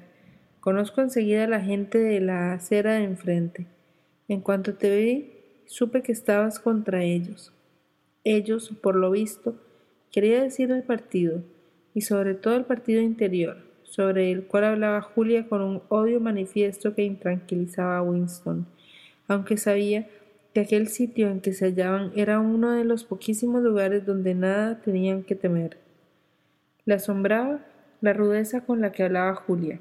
S2: Conozco enseguida a la gente de la acera de enfrente. En cuanto te vi, supe que estabas contra ellos. Ellos, por lo visto, quería decir el partido, y sobre todo el partido interior, sobre el cual hablaba Julia con un odio manifiesto que intranquilizaba a Winston, aunque sabía que aquel sitio en que se hallaban era uno de los poquísimos lugares donde nada tenían que temer. Le asombraba la rudeza con la que hablaba Julia.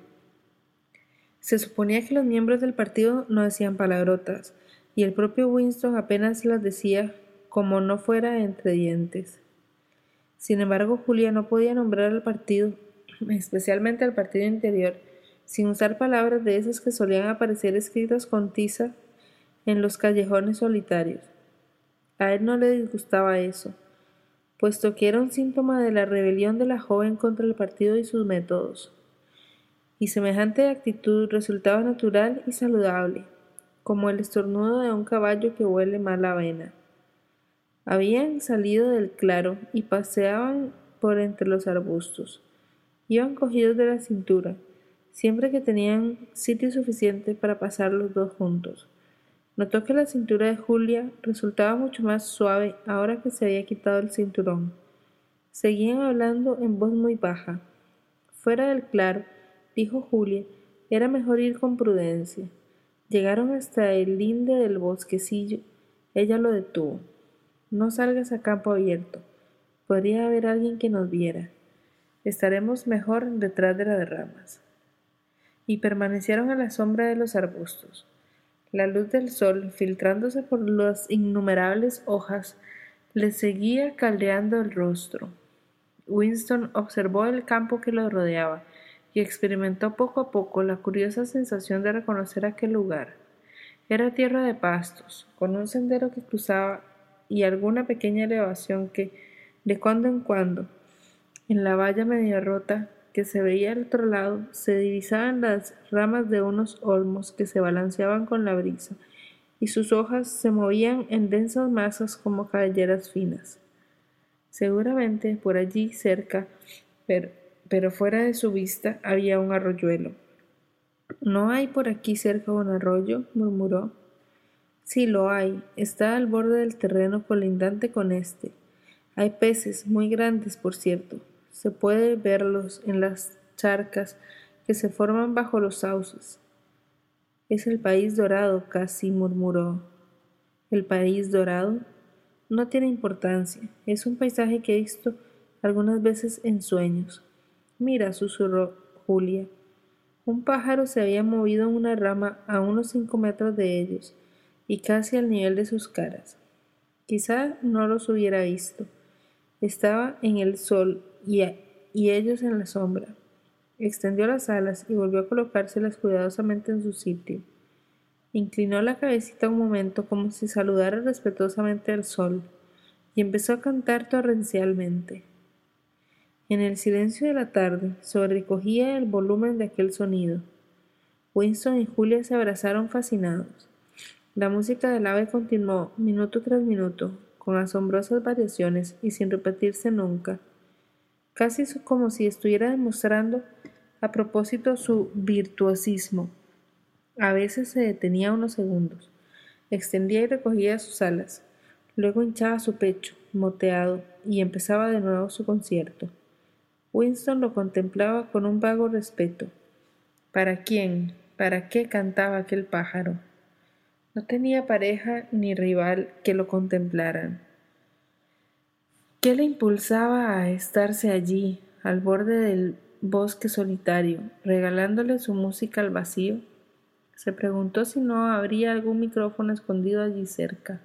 S2: Se suponía que los miembros del partido no decían palabrotas, y el propio Winston apenas las decía como no fuera entre dientes. Sin embargo, Julia no podía nombrar al partido especialmente al partido interior, sin usar palabras de esas que solían aparecer escritas con tiza en los callejones solitarios. A él no le disgustaba eso, puesto que era un síntoma de la rebelión de la joven contra el partido y sus métodos. Y semejante actitud resultaba natural y saludable, como el estornudo de un caballo que huele mala avena. Habían salido del claro y paseaban por entre los arbustos. Iban cogidos de la cintura, siempre que tenían sitio suficiente para pasar los dos juntos. Notó que la cintura de Julia resultaba mucho más suave ahora que se había quitado el cinturón. Seguían hablando en voz muy baja. Fuera del claro, dijo Julia, era mejor ir con prudencia. Llegaron hasta el linde del bosquecillo. Ella lo detuvo. No salgas a campo abierto. Podría haber alguien que nos viera estaremos mejor detrás de las ramas. Y permanecieron a la sombra de los arbustos. La luz del sol, filtrándose por las innumerables hojas, les seguía caldeando el rostro. Winston observó el campo que lo rodeaba y experimentó poco a poco la curiosa sensación de reconocer aquel lugar. Era tierra de pastos, con un sendero que cruzaba y alguna pequeña elevación que, de cuando en cuando, en la valla medio rota que se veía al otro lado se divisaban las ramas de unos olmos que se balanceaban con la brisa, y sus hojas se movían en densas masas como cabelleras finas. Seguramente por allí cerca, pero, pero fuera de su vista, había un arroyuelo. ¿No hay por aquí cerca un arroyo? murmuró. Sí lo hay. Está al borde del terreno colindante con este. Hay peces, muy grandes, por cierto, se puede verlos en las charcas que se forman bajo los sauces. Es el país dorado, casi murmuró. ¿El país dorado? No tiene importancia. Es un paisaje que he visto algunas veces en sueños. Mira, susurró Julia. Un pájaro se había movido en una rama a unos cinco metros de ellos y casi al nivel de sus caras. Quizá no los hubiera visto. Estaba en el sol y, ellos en la sombra. Extendió las alas y volvió a colocárselas cuidadosamente en su sitio. Inclinó la cabecita un momento como si saludara respetuosamente al sol y empezó a cantar torrencialmente. En el silencio de la tarde sobrecogía el volumen de aquel sonido. Winston y Julia se abrazaron fascinados. La música del ave continuó minuto tras minuto, con asombrosas variaciones y sin repetirse nunca casi como si estuviera demostrando a propósito su virtuosismo. A veces se detenía unos segundos, extendía y recogía sus alas, luego hinchaba su pecho, moteado, y empezaba de nuevo su concierto. Winston lo contemplaba con un vago respeto. ¿Para quién? ¿Para qué cantaba aquel pájaro? No tenía pareja ni rival que lo contemplaran. ¿Qué le impulsaba a estarse allí, al borde del bosque solitario, regalándole su música al vacío? Se preguntó si no habría algún micrófono escondido allí cerca.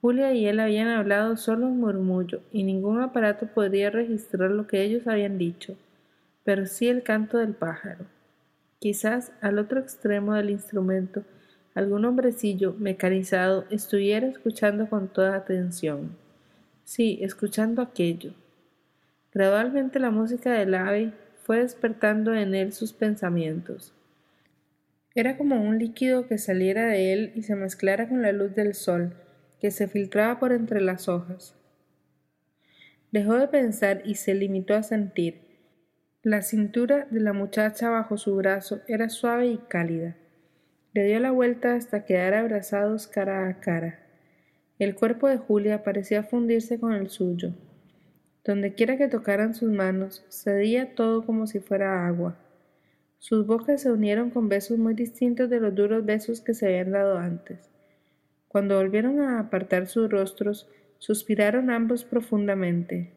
S2: Julia y él habían hablado solo en murmullo, y ningún aparato podría registrar lo que ellos habían dicho, pero sí el canto del pájaro. Quizás al otro extremo del instrumento algún hombrecillo mecanizado estuviera escuchando con toda atención. Sí, escuchando aquello. Gradualmente la música del ave fue despertando en él sus pensamientos. Era como un líquido que saliera de él y se mezclara con la luz del sol, que se filtraba por entre las hojas. Dejó de pensar y se limitó a sentir. La cintura de la muchacha bajo su brazo era suave y cálida. Le dio la vuelta hasta quedar abrazados cara a cara. El cuerpo de Julia parecía fundirse con el suyo. Dondequiera que tocaran sus manos, cedía todo como si fuera agua. Sus bocas se unieron con besos muy distintos de los duros besos que se habían dado antes. Cuando volvieron a apartar sus rostros, suspiraron ambos profundamente.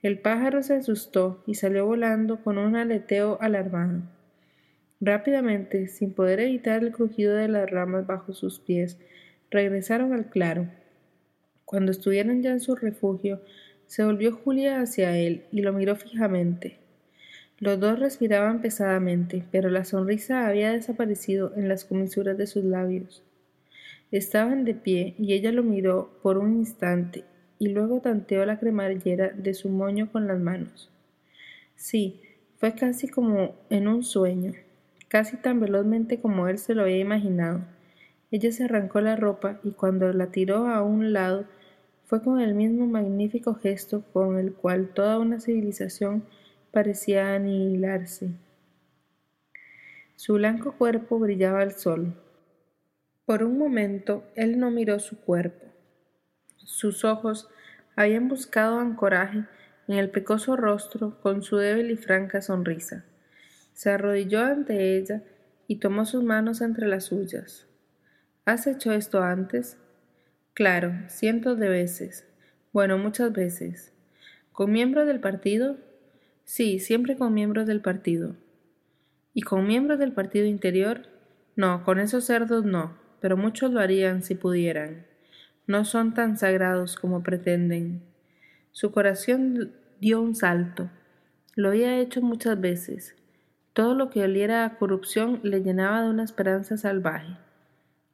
S2: El pájaro se asustó y salió volando con un aleteo alarmado. Rápidamente, sin poder evitar el crujido de las ramas bajo sus pies, regresaron al claro. Cuando estuvieron ya en su refugio, se volvió Julia hacia él y lo miró fijamente. Los dos respiraban pesadamente, pero la sonrisa había desaparecido en las comisuras de sus labios. Estaban de pie y ella lo miró por un instante y luego tanteó la cremallera de su moño con las manos. Sí, fue casi como en un sueño, casi tan velozmente como él se lo había imaginado. Ella se arrancó la ropa y cuando la tiró a un lado fue con el mismo magnífico gesto con el cual toda una civilización parecía anihilarse. Su blanco cuerpo brillaba al sol. Por un momento él no miró su cuerpo. Sus ojos habían buscado ancoraje en el pecoso rostro con su débil y franca sonrisa. Se arrodilló ante ella y tomó sus manos entre las suyas. ¿Has hecho esto antes? Claro, cientos de veces. Bueno, muchas veces. ¿Con miembros del partido? Sí, siempre con miembros del partido. ¿Y con miembros del partido interior? No, con esos cerdos no, pero muchos lo harían si pudieran. No son tan sagrados como pretenden. Su corazón dio un salto. Lo había hecho muchas veces. Todo lo que oliera a corrupción le llenaba de una esperanza salvaje.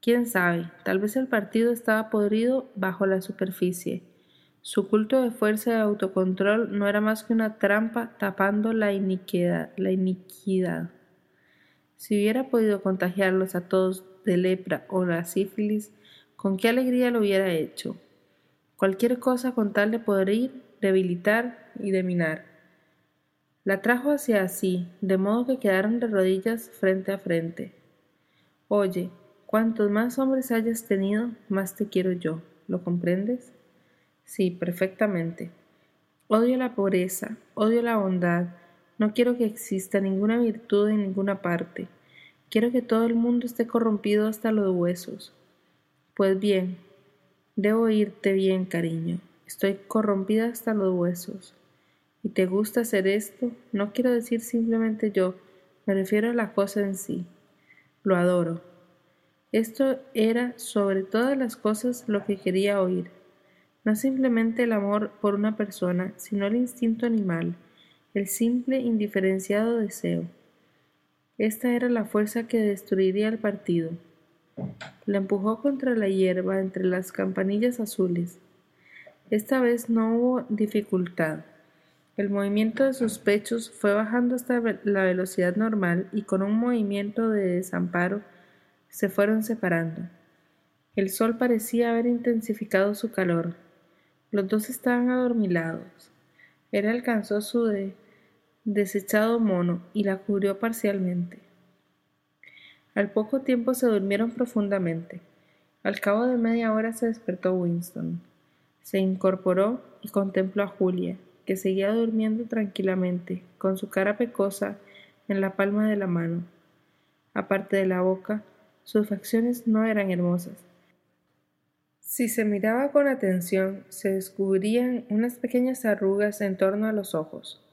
S2: Quién sabe, tal vez el partido estaba podrido bajo la superficie su culto de fuerza y autocontrol no era más que una trampa tapando la iniquidad, la iniquidad. Si hubiera podido contagiarlos a todos de lepra o la sífilis, con qué alegría lo hubiera hecho. Cualquier cosa con tal de poder ir, debilitar y deminar. La trajo hacia así, de modo que quedaron de rodillas frente a frente. Oye, cuantos más hombres hayas tenido, más te quiero yo. ¿Lo comprendes? Sí, perfectamente. Odio la pobreza, odio la bondad, no quiero que exista ninguna virtud en ninguna parte. Quiero que todo el mundo esté corrompido hasta los huesos. Pues bien, debo irte bien, cariño. Estoy corrompida hasta los huesos. ¿Y te gusta hacer esto? No quiero decir simplemente yo, me refiero a la cosa en sí. Lo adoro. Esto era sobre todas las cosas lo que quería oír no simplemente el amor por una persona, sino el instinto animal, el simple indiferenciado deseo. Esta era la fuerza que destruiría el partido. La empujó contra la hierba entre las campanillas azules. Esta vez no hubo dificultad. El movimiento de sus pechos fue bajando hasta la velocidad normal y con un movimiento de desamparo se fueron separando. El sol parecía haber intensificado su calor. Los dos estaban adormilados. Él alcanzó su desechado mono y la cubrió parcialmente. Al poco tiempo se durmieron profundamente. Al cabo de media hora se despertó Winston. Se incorporó y contempló a Julia, que seguía durmiendo tranquilamente, con su cara pecosa en la palma de la mano. Aparte de la boca, sus facciones no eran hermosas, si se miraba con atención, se descubrían unas pequeñas arrugas en torno a los ojos.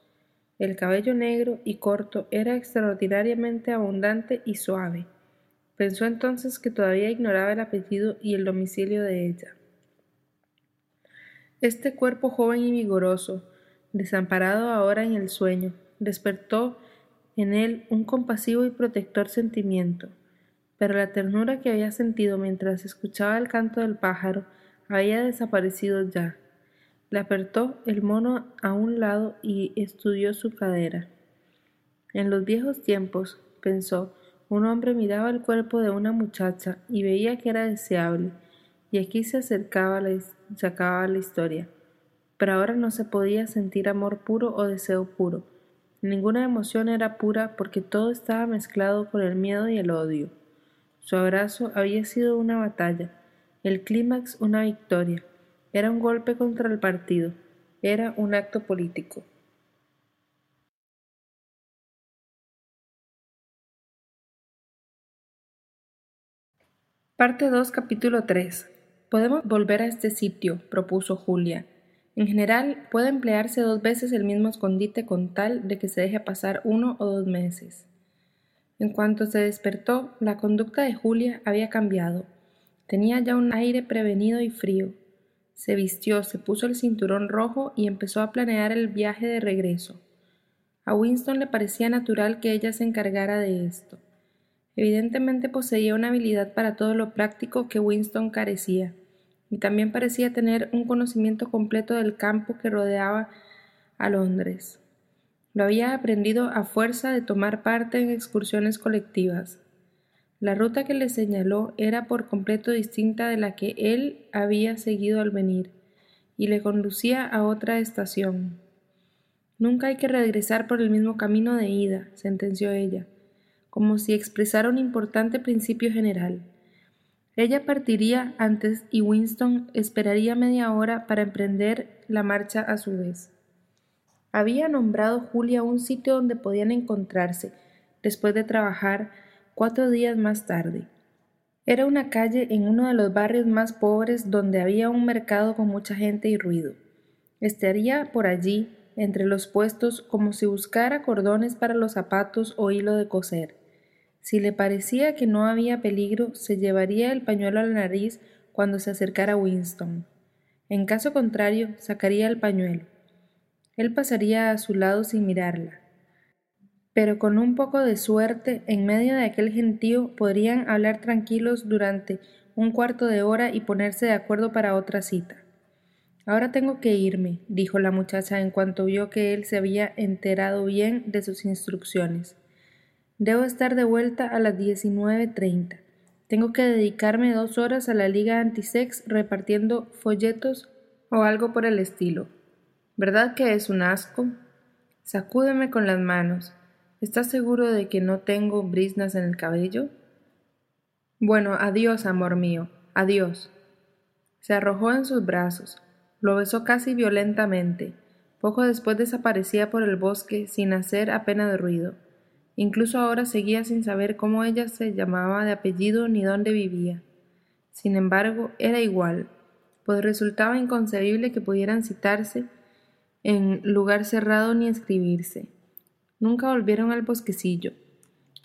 S2: El cabello negro y corto era extraordinariamente abundante y suave, Pensó entonces que todavía ignoraba el apellido y el domicilio de ella. Este cuerpo joven y vigoroso, desamparado ahora en el sueño, despertó en él un compasivo y protector sentimiento, pero la ternura que había sentido mientras escuchaba el canto del pájaro había desaparecido ya. Le apertó el mono a un lado y estudió su cadera. En los viejos tiempos, pensó, un hombre miraba el cuerpo de una muchacha y veía que era deseable, y aquí se acercaba la, la historia. Pero ahora no se podía sentir amor puro o deseo puro. Ninguna emoción era pura porque todo estaba mezclado con el miedo y el odio. Su abrazo había sido una batalla, el clímax una victoria, era un golpe contra el partido, era un acto político. Parte 2, capítulo 3. Podemos volver a este sitio, propuso Julia. En general, puede emplearse dos veces el mismo escondite con tal de que se deje pasar uno o dos meses. En cuanto se despertó, la conducta de Julia había cambiado. Tenía ya un aire prevenido y frío. Se vistió, se puso el cinturón rojo y empezó a planear el viaje de regreso. A Winston le parecía natural que ella se encargara de esto. Evidentemente poseía una habilidad para todo lo práctico que Winston carecía, y también parecía tener un conocimiento completo del campo que rodeaba a Londres. Lo había aprendido a fuerza de tomar parte en excursiones colectivas. La ruta que le señaló era por completo distinta de la que él había seguido al venir, y le conducía a otra estación. Nunca hay que regresar por el mismo camino de ida, sentenció ella como si expresara un importante principio general. Ella partiría antes y Winston esperaría media hora para emprender la marcha a su vez. Había nombrado Julia un sitio donde podían encontrarse, después de trabajar, cuatro días más tarde. Era una calle en uno de los barrios más pobres donde había un mercado con mucha gente y ruido. Estaría por allí, entre los puestos, como si buscara cordones para los zapatos o hilo de coser. Si le parecía que no había peligro, se llevaría el pañuelo a la nariz cuando se acercara Winston. En caso contrario, sacaría el pañuelo. Él pasaría a su lado sin mirarla. Pero con un poco de suerte, en medio de aquel gentío, podrían hablar tranquilos durante un cuarto de hora y ponerse de acuerdo para otra cita. Ahora tengo que irme, dijo la muchacha en cuanto vio que él se había enterado bien de sus instrucciones. Debo estar de vuelta a las 19.30. Tengo que dedicarme dos horas a la Liga Antisex repartiendo folletos o algo por el estilo. ¿Verdad que es un asco? Sacúdeme con las manos. ¿Estás seguro de que no tengo brisnas en el cabello? Bueno, adiós, amor mío, adiós. Se arrojó en sus brazos, lo besó casi violentamente. Poco después desaparecía por el bosque sin hacer apenas de ruido. Incluso ahora seguía sin saber cómo ella se llamaba de apellido ni dónde vivía. Sin embargo, era igual, pues resultaba inconcebible que pudieran citarse en lugar cerrado ni escribirse. Nunca volvieron al bosquecillo.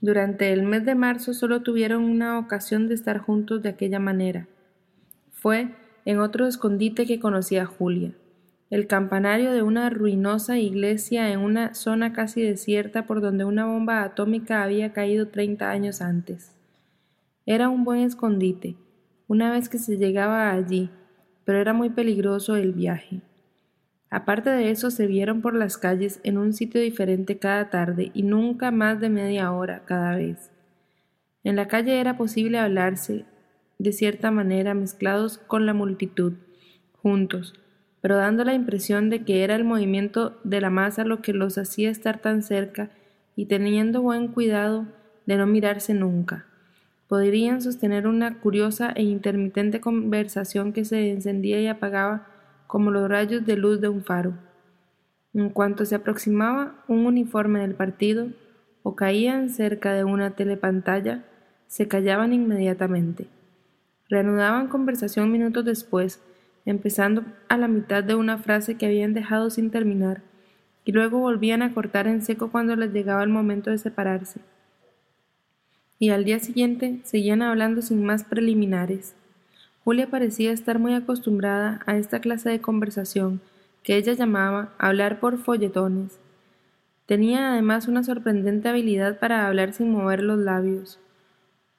S2: Durante el mes de marzo solo tuvieron una ocasión de estar juntos de aquella manera. Fue en otro escondite que conocí a Julia el campanario de una ruinosa iglesia en una zona casi desierta por donde una bomba atómica había caído treinta años antes. Era un buen escondite, una vez que se llegaba allí, pero era muy peligroso el viaje. Aparte de eso, se vieron por las calles en un sitio diferente cada tarde y nunca más de media hora cada vez. En la calle era posible hablarse, de cierta manera, mezclados con la multitud, juntos, pero dando la impresión de que era el movimiento de la masa lo que los hacía estar tan cerca y teniendo buen cuidado de no mirarse nunca. Podrían sostener una curiosa e intermitente conversación que se encendía y apagaba como los rayos de luz de un faro. En cuanto se aproximaba un uniforme del partido o caían cerca de una telepantalla, se callaban inmediatamente. Reanudaban conversación minutos después, empezando a la mitad de una frase que habían dejado sin terminar, y luego volvían a cortar en seco cuando les llegaba el momento de separarse. y al día siguiente seguían hablando sin más preliminares. Julia parecía estar muy acostumbrada a esta clase de conversación que ella llamaba hablar por folletones. Tenía además una sorprendente habilidad para hablar sin mover los labios.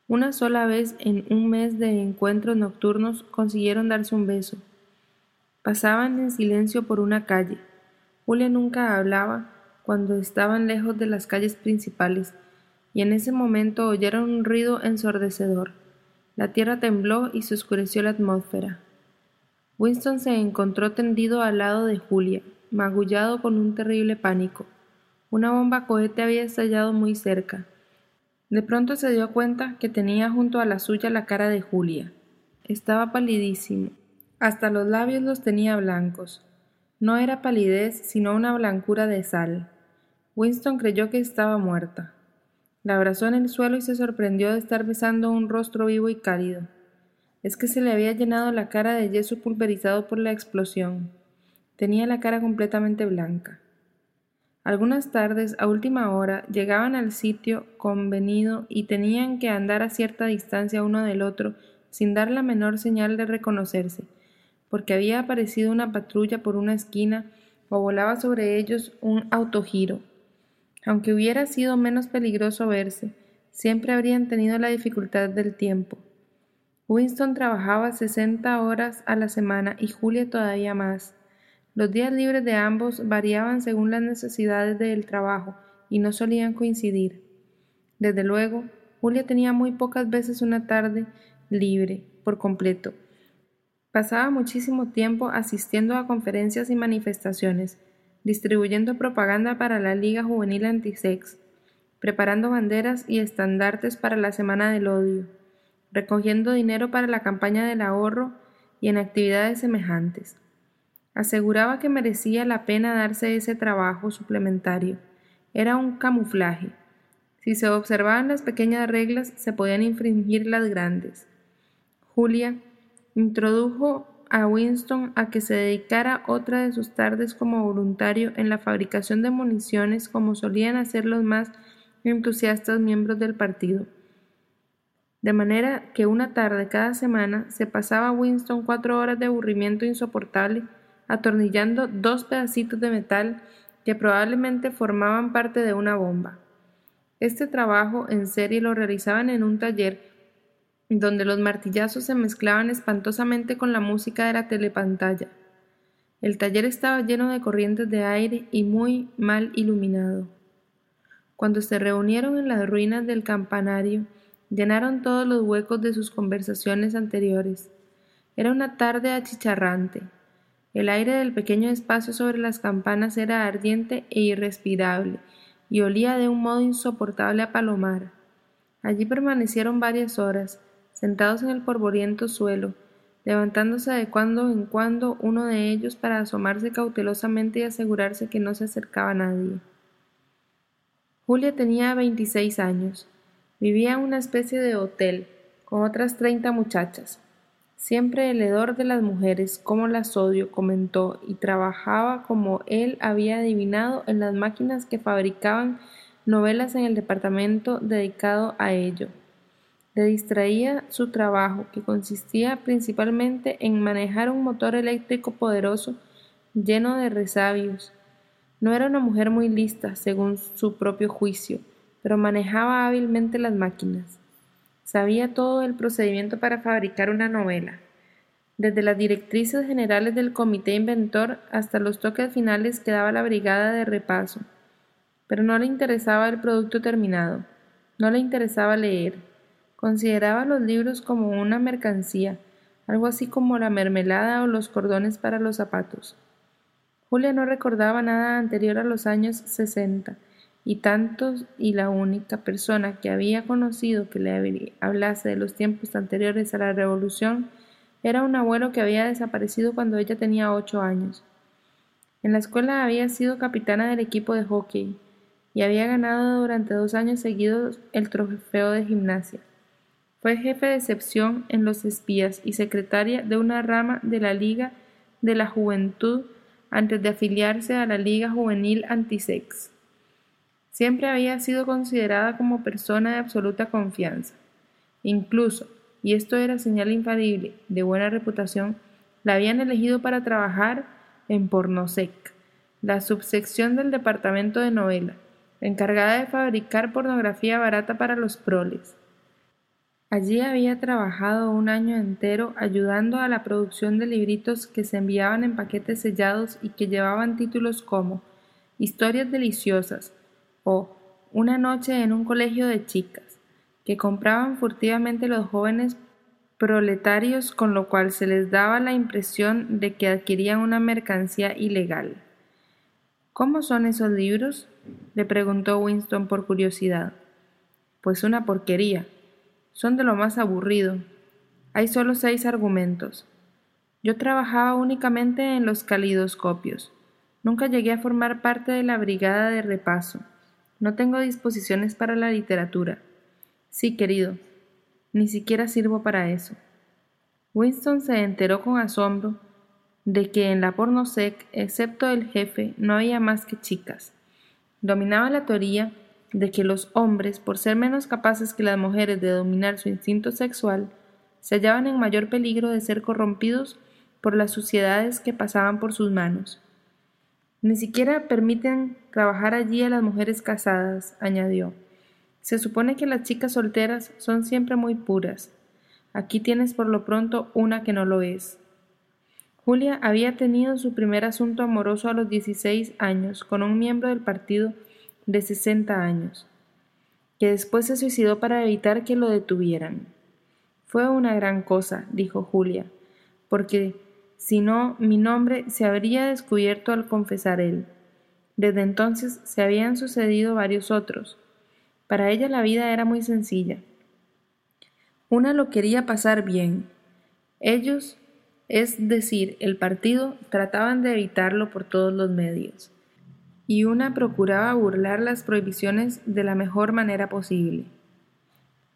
S2: Una sola vez en un mes de encuentros nocturnos consiguieron darse un beso. Pasaban en silencio por una calle. Julia nunca hablaba cuando estaban lejos de las calles principales, y en ese momento oyeron un ruido ensordecedor. La tierra tembló y se oscureció la atmósfera. Winston se encontró tendido al lado de Julia, magullado con un terrible pánico. Una bomba cohete había estallado muy cerca. De pronto se dio cuenta que tenía junto a la suya la cara de Julia. Estaba palidísimo. Hasta los labios los tenía blancos. No era palidez, sino una blancura de sal. Winston creyó que estaba muerta. La abrazó en el suelo y se sorprendió de estar besando un rostro vivo y cálido. Es que se le había llenado la cara de yeso pulverizado por la explosión. Tenía la cara completamente blanca. Algunas tardes, a última hora, llegaban al sitio convenido y tenían que andar a cierta distancia uno del otro sin dar la menor señal de reconocerse, porque había aparecido una patrulla por una esquina o volaba sobre ellos un autogiro. Aunque hubiera sido menos peligroso verse, siempre habrían tenido la dificultad del tiempo. Winston trabajaba sesenta horas a la semana y Julia todavía más. Los días libres de ambos variaban según las necesidades del trabajo y no solían coincidir. Desde luego, Julia tenía muy pocas veces una tarde libre por completo. Pasaba muchísimo tiempo asistiendo a conferencias y manifestaciones, distribuyendo propaganda para la Liga Juvenil Antisex, preparando banderas y estandartes para la Semana del Odio, recogiendo dinero para la campaña del ahorro y en actividades semejantes. Aseguraba que merecía la pena darse ese trabajo suplementario. Era un camuflaje. Si se observaban las pequeñas reglas, se podían infringir las grandes. Julia introdujo a Winston a que se dedicara otra de sus tardes como voluntario en la fabricación de municiones como solían hacer los más entusiastas miembros del partido. De manera que una tarde cada semana se pasaba Winston cuatro horas de aburrimiento insoportable atornillando dos pedacitos de metal que probablemente formaban parte de una bomba. Este trabajo en serie lo realizaban en un taller donde los martillazos se mezclaban espantosamente con la música de la telepantalla. El taller estaba lleno de corrientes de aire y muy mal iluminado. Cuando se reunieron en las ruinas del campanario, llenaron todos los huecos de sus conversaciones anteriores. Era una tarde achicharrante, el aire del pequeño espacio sobre las campanas era ardiente e irrespirable, y olía de un modo insoportable a palomar. Allí permanecieron varias horas, sentados en el polvoriento suelo, levantándose de cuando en cuando uno de ellos para asomarse cautelosamente y asegurarse que no se acercaba nadie. Julia tenía veintiséis años. Vivía en una especie de hotel, con otras treinta muchachas. Siempre el hedor de las mujeres, como las odio, comentó, y trabajaba como él había adivinado en las máquinas que fabricaban novelas en el departamento dedicado a ello. Le distraía su trabajo, que consistía principalmente en manejar un motor eléctrico poderoso lleno de resabios. No era una mujer muy lista, según su propio juicio, pero manejaba hábilmente las máquinas. Sabía todo el procedimiento para fabricar una novela, desde las directrices generales del comité inventor hasta los toques finales que daba la brigada de repaso. Pero no le interesaba el producto terminado, no le interesaba leer. Consideraba los libros como una mercancía, algo así como la mermelada o los cordones para los zapatos. Julia no recordaba nada anterior a los años sesenta y tantos y la única persona que había conocido que le hablase de los tiempos anteriores a la revolución era un abuelo que había desaparecido cuando ella tenía ocho años. En la escuela había sido capitana del equipo de hockey y había ganado durante dos años seguidos el trofeo de gimnasia. Fue jefe de sección en los espías y secretaria de una rama de la Liga de la Juventud antes de afiliarse a la Liga Juvenil Antisex. Siempre había sido considerada como persona de absoluta confianza. Incluso, y esto era señal infalible de buena reputación, la habían elegido para trabajar en Pornosec, la subsección del departamento de novela, encargada de fabricar pornografía barata para los proles. Allí había trabajado un año entero ayudando a la producción de libritos que se enviaban en paquetes sellados y que llevaban títulos como Historias deliciosas o Una noche en un colegio de chicas, que compraban furtivamente los jóvenes proletarios con lo cual se les daba la impresión de que adquirían una mercancía ilegal. ¿Cómo son esos libros? le preguntó Winston por curiosidad. Pues una porquería, son de lo más aburrido. Hay solo seis argumentos. Yo trabajaba únicamente en los calidoscopios. Nunca llegué a formar parte de la brigada de repaso. No tengo disposiciones para la literatura. Sí, querido, ni siquiera sirvo para eso. Winston se enteró con asombro de que en la pornosec, excepto el jefe, no había más que chicas. Dominaba la teoría de que los hombres, por ser menos capaces que las mujeres de dominar su instinto sexual, se hallaban en mayor peligro de ser corrompidos por las suciedades que pasaban por sus manos. Ni siquiera permiten trabajar allí a las mujeres casadas, añadió. Se supone que las chicas solteras son siempre muy puras. Aquí tienes por lo pronto una que no lo es. Julia había tenido su primer asunto amoroso a los 16 años con un miembro del partido de sesenta años, que después se suicidó para evitar que lo detuvieran. Fue una gran cosa, dijo Julia, porque si no, mi nombre se habría descubierto al confesar él. Desde entonces se habían sucedido varios otros. Para ella la vida era muy sencilla. Una lo quería pasar bien. Ellos, es decir, el partido, trataban de evitarlo por todos los medios y una procuraba burlar las prohibiciones de la mejor manera posible.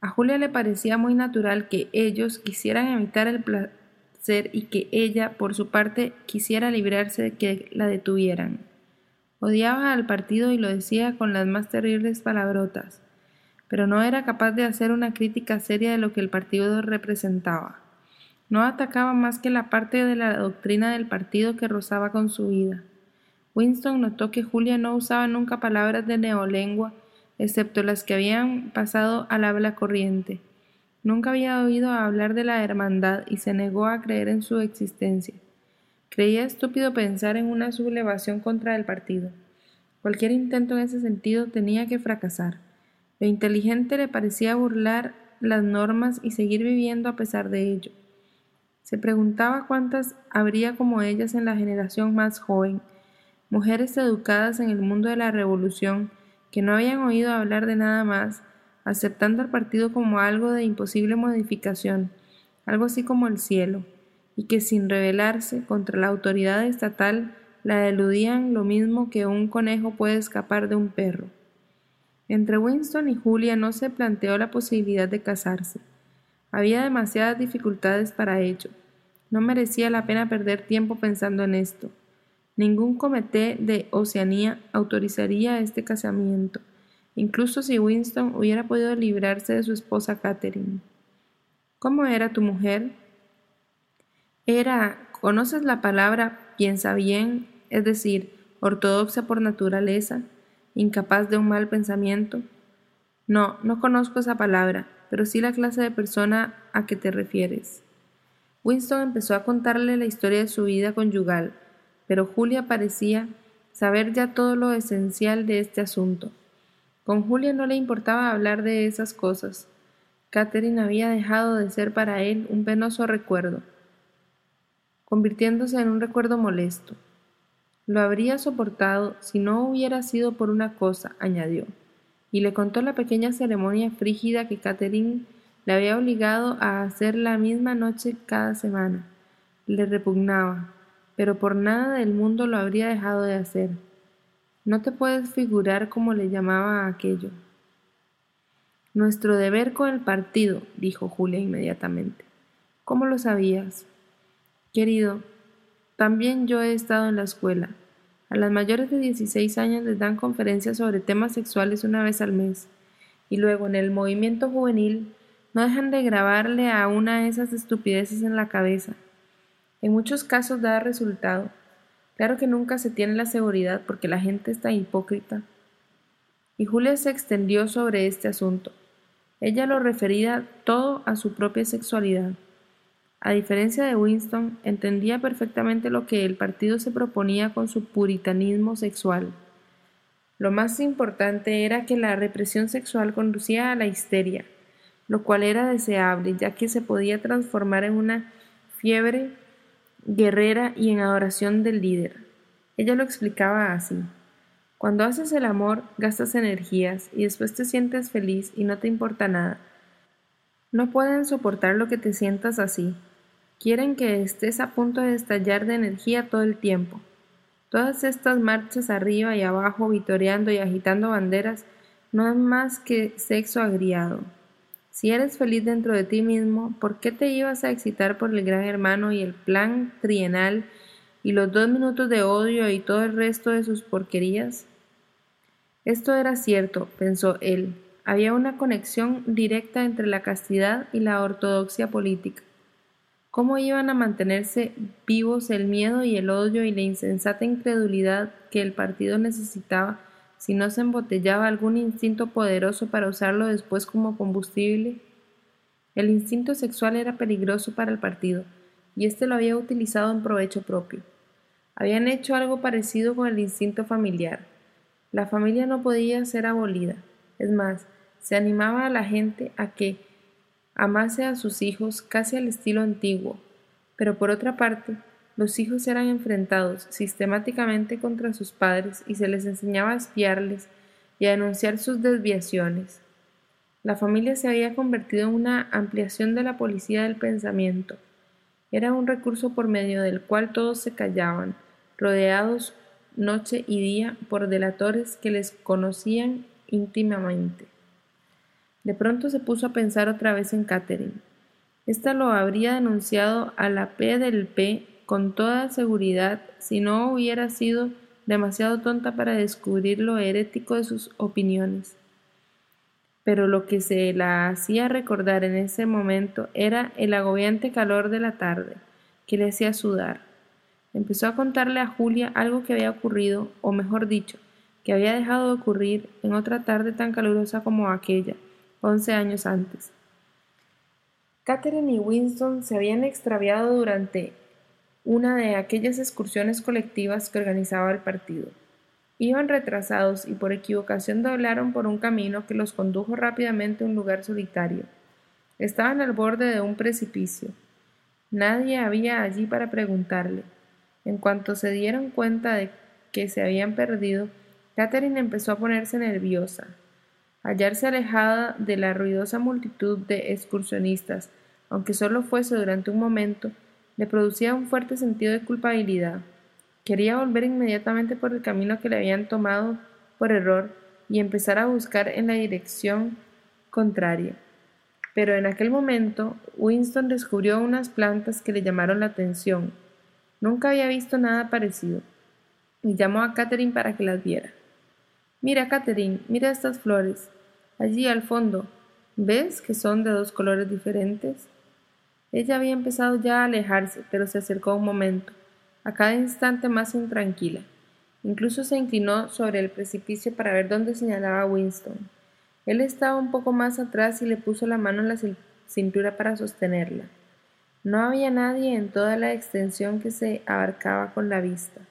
S2: A Julia le parecía muy natural que ellos quisieran evitar el placer y que ella, por su parte, quisiera librarse de que la detuvieran. Odiaba al partido y lo decía con las más terribles palabrotas, pero no era capaz de hacer una crítica seria de lo que el partido representaba. No atacaba más que la parte de la doctrina del partido que rozaba con su vida. Winston notó que Julia no usaba nunca palabras de neolengua, excepto las que habían pasado al habla corriente. Nunca había oído hablar de la hermandad y se negó a creer en su existencia. Creía estúpido pensar en una sublevación contra el partido. Cualquier intento en ese sentido tenía que fracasar. Lo inteligente le parecía burlar las normas y seguir viviendo a pesar de ello. Se preguntaba cuántas habría como ellas en la generación más joven, mujeres educadas en el mundo de la revolución, que no habían oído hablar de nada más, aceptando al partido como algo de imposible modificación, algo así como el cielo, y que sin rebelarse contra la autoridad estatal la eludían lo mismo que un conejo puede escapar de un perro. Entre Winston y Julia no se planteó la posibilidad de casarse. Había demasiadas dificultades para ello. No merecía la pena perder tiempo pensando en esto. Ningún comité de Oceanía autorizaría este casamiento, incluso si Winston hubiera podido librarse de su esposa Catherine. ¿Cómo era tu mujer? Era, ¿conoces la palabra piensa bien, es decir, ortodoxa por naturaleza, incapaz de un mal pensamiento? No, no conozco esa palabra, pero sí la clase de persona a que te refieres. Winston empezó a contarle la historia de su vida conyugal, pero Julia parecía saber ya todo lo esencial de este asunto. Con Julia no le importaba hablar de esas cosas. Catherine había dejado de ser para él un penoso recuerdo, convirtiéndose en un recuerdo molesto. Lo habría soportado si no hubiera sido por una cosa, añadió, y le contó la pequeña ceremonia frígida que Catherine le había obligado a hacer la misma noche cada semana. Le repugnaba, pero por nada del mundo lo habría dejado de hacer. No te puedes figurar cómo le llamaba a aquello. Nuestro deber con el partido, dijo Julia inmediatamente. ¿Cómo lo sabías? Querido, también yo he estado en la escuela. A las mayores de 16 años les dan conferencias sobre temas sexuales una vez al mes. Y luego en el movimiento juvenil no dejan de grabarle a una de esas estupideces en la cabeza. En muchos casos da resultado. Claro que nunca se tiene la seguridad porque la gente está hipócrita. Y Julia se extendió sobre este asunto. Ella lo refería todo a su propia sexualidad. A diferencia de Winston, entendía perfectamente lo que el partido se proponía con su puritanismo sexual. Lo más importante era que la represión sexual conducía a la histeria, lo cual era deseable, ya que se podía transformar en una fiebre guerrera y en adoración del líder. Ella lo explicaba así. Cuando haces el amor, gastas energías y después te sientes feliz y no te importa nada. No pueden soportar lo que te sientas así. Quieren que estés a punto de estallar de energía todo el tiempo. Todas estas marchas arriba y abajo, vitoreando y agitando banderas, no es más que sexo agriado. Si eres feliz dentro de ti mismo, ¿por qué te ibas a excitar por el gran hermano y el plan trienal y los dos minutos de odio y todo el resto de sus porquerías? Esto era cierto, pensó él. Había una conexión directa entre la castidad y la ortodoxia política. ¿Cómo iban a mantenerse vivos el miedo y el odio y la insensata incredulidad que el partido necesitaba si no se embotellaba algún instinto poderoso para usarlo después como combustible. El instinto sexual era peligroso para el partido, y éste lo había utilizado en provecho propio. Habían hecho algo parecido con el instinto familiar. La familia no podía ser abolida. Es más, se animaba a la gente a que amase a sus hijos casi al estilo antiguo. Pero por otra parte, los hijos eran enfrentados sistemáticamente contra sus padres y se les enseñaba a espiarles y a denunciar sus desviaciones. La familia se había convertido en una ampliación de la policía del pensamiento. Era un recurso por medio del cual todos se callaban, rodeados noche y día por delatores que les conocían íntimamente. De pronto se puso a pensar otra vez en Catherine. Esta lo habría denunciado a la P del P con toda seguridad si no hubiera sido demasiado tonta para descubrir lo herético de sus opiniones. Pero lo que se la hacía recordar en ese momento era el agobiante calor de la tarde, que le hacía sudar. Empezó a contarle a Julia algo que había ocurrido, o mejor dicho, que había dejado de ocurrir en otra tarde tan calurosa como aquella, once años antes. Catherine y Winston se habían extraviado durante una de aquellas excursiones colectivas que organizaba el partido. Iban retrasados y por equivocación doblaron por un camino que los condujo rápidamente a un lugar solitario. Estaban al borde de un precipicio. Nadie había allí para preguntarle. En cuanto se dieron cuenta de que se habían perdido, Catherine empezó a ponerse nerviosa. Hallarse alejada de la ruidosa multitud de excursionistas, aunque solo fuese durante un momento, le producía un fuerte sentido de culpabilidad. Quería volver inmediatamente por el camino que le habían tomado por error y empezar a buscar en la dirección contraria. Pero en aquel momento Winston descubrió unas plantas que le llamaron la atención. Nunca había visto nada parecido, y llamó a Catherine para que las viera. Mira, Catherine, mira estas flores. Allí al fondo. ¿Ves que son de dos colores diferentes? Ella había empezado ya a alejarse, pero se acercó un momento, a cada instante más intranquila. Incluso se inclinó sobre el precipicio para ver dónde señalaba Winston. Él estaba un poco más atrás y le puso la mano en la cintura para sostenerla. No había nadie en toda la extensión que se abarcaba con la vista.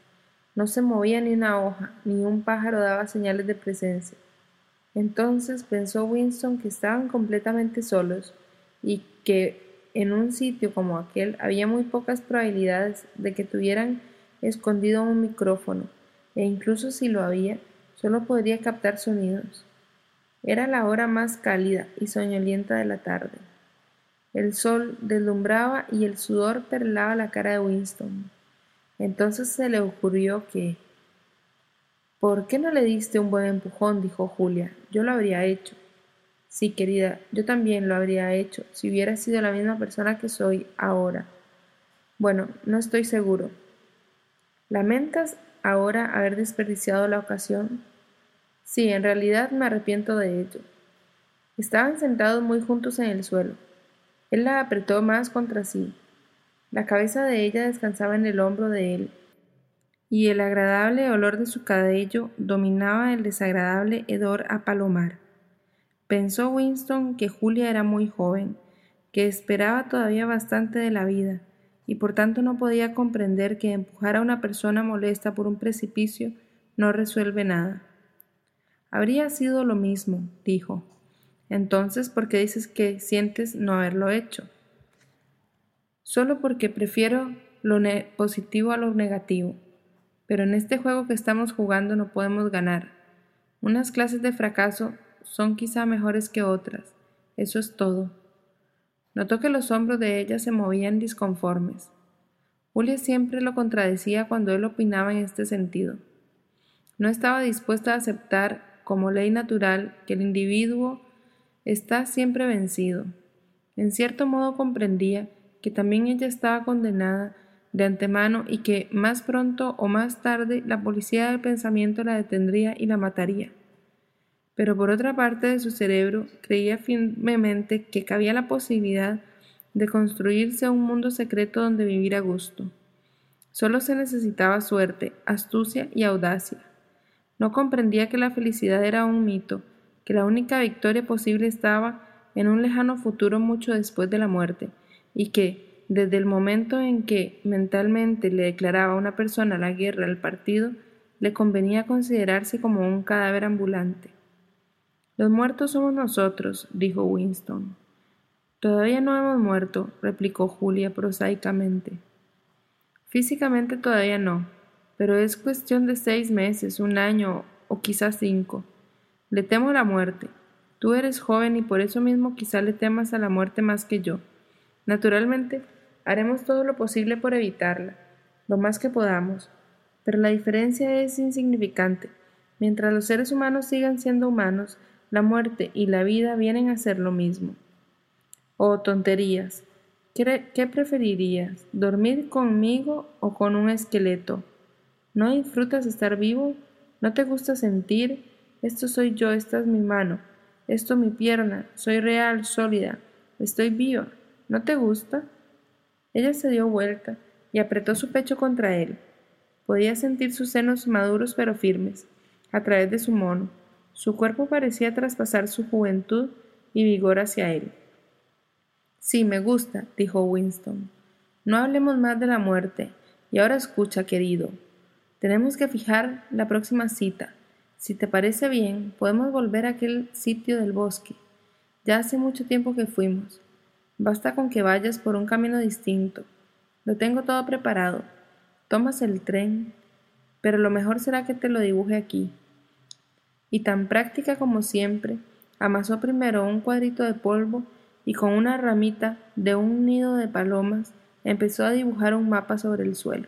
S2: No se movía ni una hoja, ni un pájaro daba señales de presencia. Entonces pensó Winston que estaban completamente solos y que en un sitio como aquel había muy pocas probabilidades de que tuvieran escondido un micrófono, e incluso si lo había, solo podría captar sonidos. Era la hora más cálida y soñolienta de la tarde. El sol deslumbraba y el sudor perlaba la cara de Winston. Entonces se le ocurrió que... ¿Por qué no le diste un buen empujón? dijo Julia. Yo lo habría hecho. Sí, querida, yo también lo habría hecho si hubiera sido la misma persona que soy ahora. Bueno, no estoy seguro. ¿Lamentas ahora haber desperdiciado la ocasión? Sí, en realidad me arrepiento de ello. Estaban sentados muy juntos en el suelo. Él la apretó más contra sí. La cabeza de ella descansaba en el hombro de él, y el agradable olor de su cabello dominaba el desagradable hedor a palomar. Pensó Winston que Julia era muy joven, que esperaba todavía bastante de la vida, y por tanto no podía comprender que empujar a una persona molesta por un precipicio no resuelve nada. Habría sido lo mismo, dijo. Entonces, ¿por qué dices que sientes no haberlo hecho? Solo porque prefiero lo positivo a lo negativo. Pero en este juego que estamos jugando no podemos ganar. Unas clases de fracaso son quizá mejores que otras. Eso es todo. Notó que los hombros de ella se movían disconformes. Julia siempre lo contradecía cuando él opinaba en este sentido. No estaba dispuesta a aceptar como ley natural que el individuo está siempre vencido. En cierto modo comprendía que también ella estaba condenada de antemano y que más pronto o más tarde la policía del pensamiento la detendría y la mataría. Pero por otra parte de su cerebro creía firmemente que cabía la posibilidad de construirse un mundo secreto donde vivir a gusto. Solo se necesitaba suerte, astucia y audacia. No comprendía que la felicidad era un mito, que la única victoria posible estaba en un lejano futuro mucho después de la muerte, y que, desde el momento en que mentalmente le declaraba a una persona la guerra al partido, le convenía considerarse como un cadáver ambulante. Los muertos somos nosotros, dijo Winston. Todavía no hemos muerto, replicó Julia prosaicamente. Físicamente todavía no, pero es cuestión de seis meses, un año o quizás cinco. Le temo la muerte. Tú eres joven y por eso mismo quizá le temas a la muerte más que yo. Naturalmente, haremos todo lo posible por evitarla, lo más que podamos, pero la diferencia es insignificante. Mientras los seres humanos sigan siendo humanos, la muerte y la vida vienen a ser lo mismo. Oh, tonterías. ¿Qué, ¿Qué, preferirías? ¿Dormir conmigo o con un esqueleto? ¿No disfrutas estar vivo? ¿No te gusta sentir? Esto soy yo, esta es mi mano, esto mi pierna, soy real, sólida, estoy viva. ¿No te gusta? Ella se dio vuelta y apretó su pecho contra él. Podía sentir sus senos maduros pero firmes, a través de su mono. Su cuerpo parecía traspasar su juventud y vigor hacia él. Sí, me gusta, dijo Winston. No hablemos más de la muerte. Y ahora escucha, querido. Tenemos que fijar la próxima cita. Si te parece bien, podemos volver a aquel sitio del bosque. Ya hace mucho tiempo que fuimos. Basta con que vayas por un camino distinto. Lo tengo todo preparado. Tomas el tren, pero lo mejor será que te lo dibuje aquí. Y tan práctica como siempre, amasó primero un cuadrito de polvo y con una ramita de un nido de palomas empezó a dibujar un mapa sobre el suelo.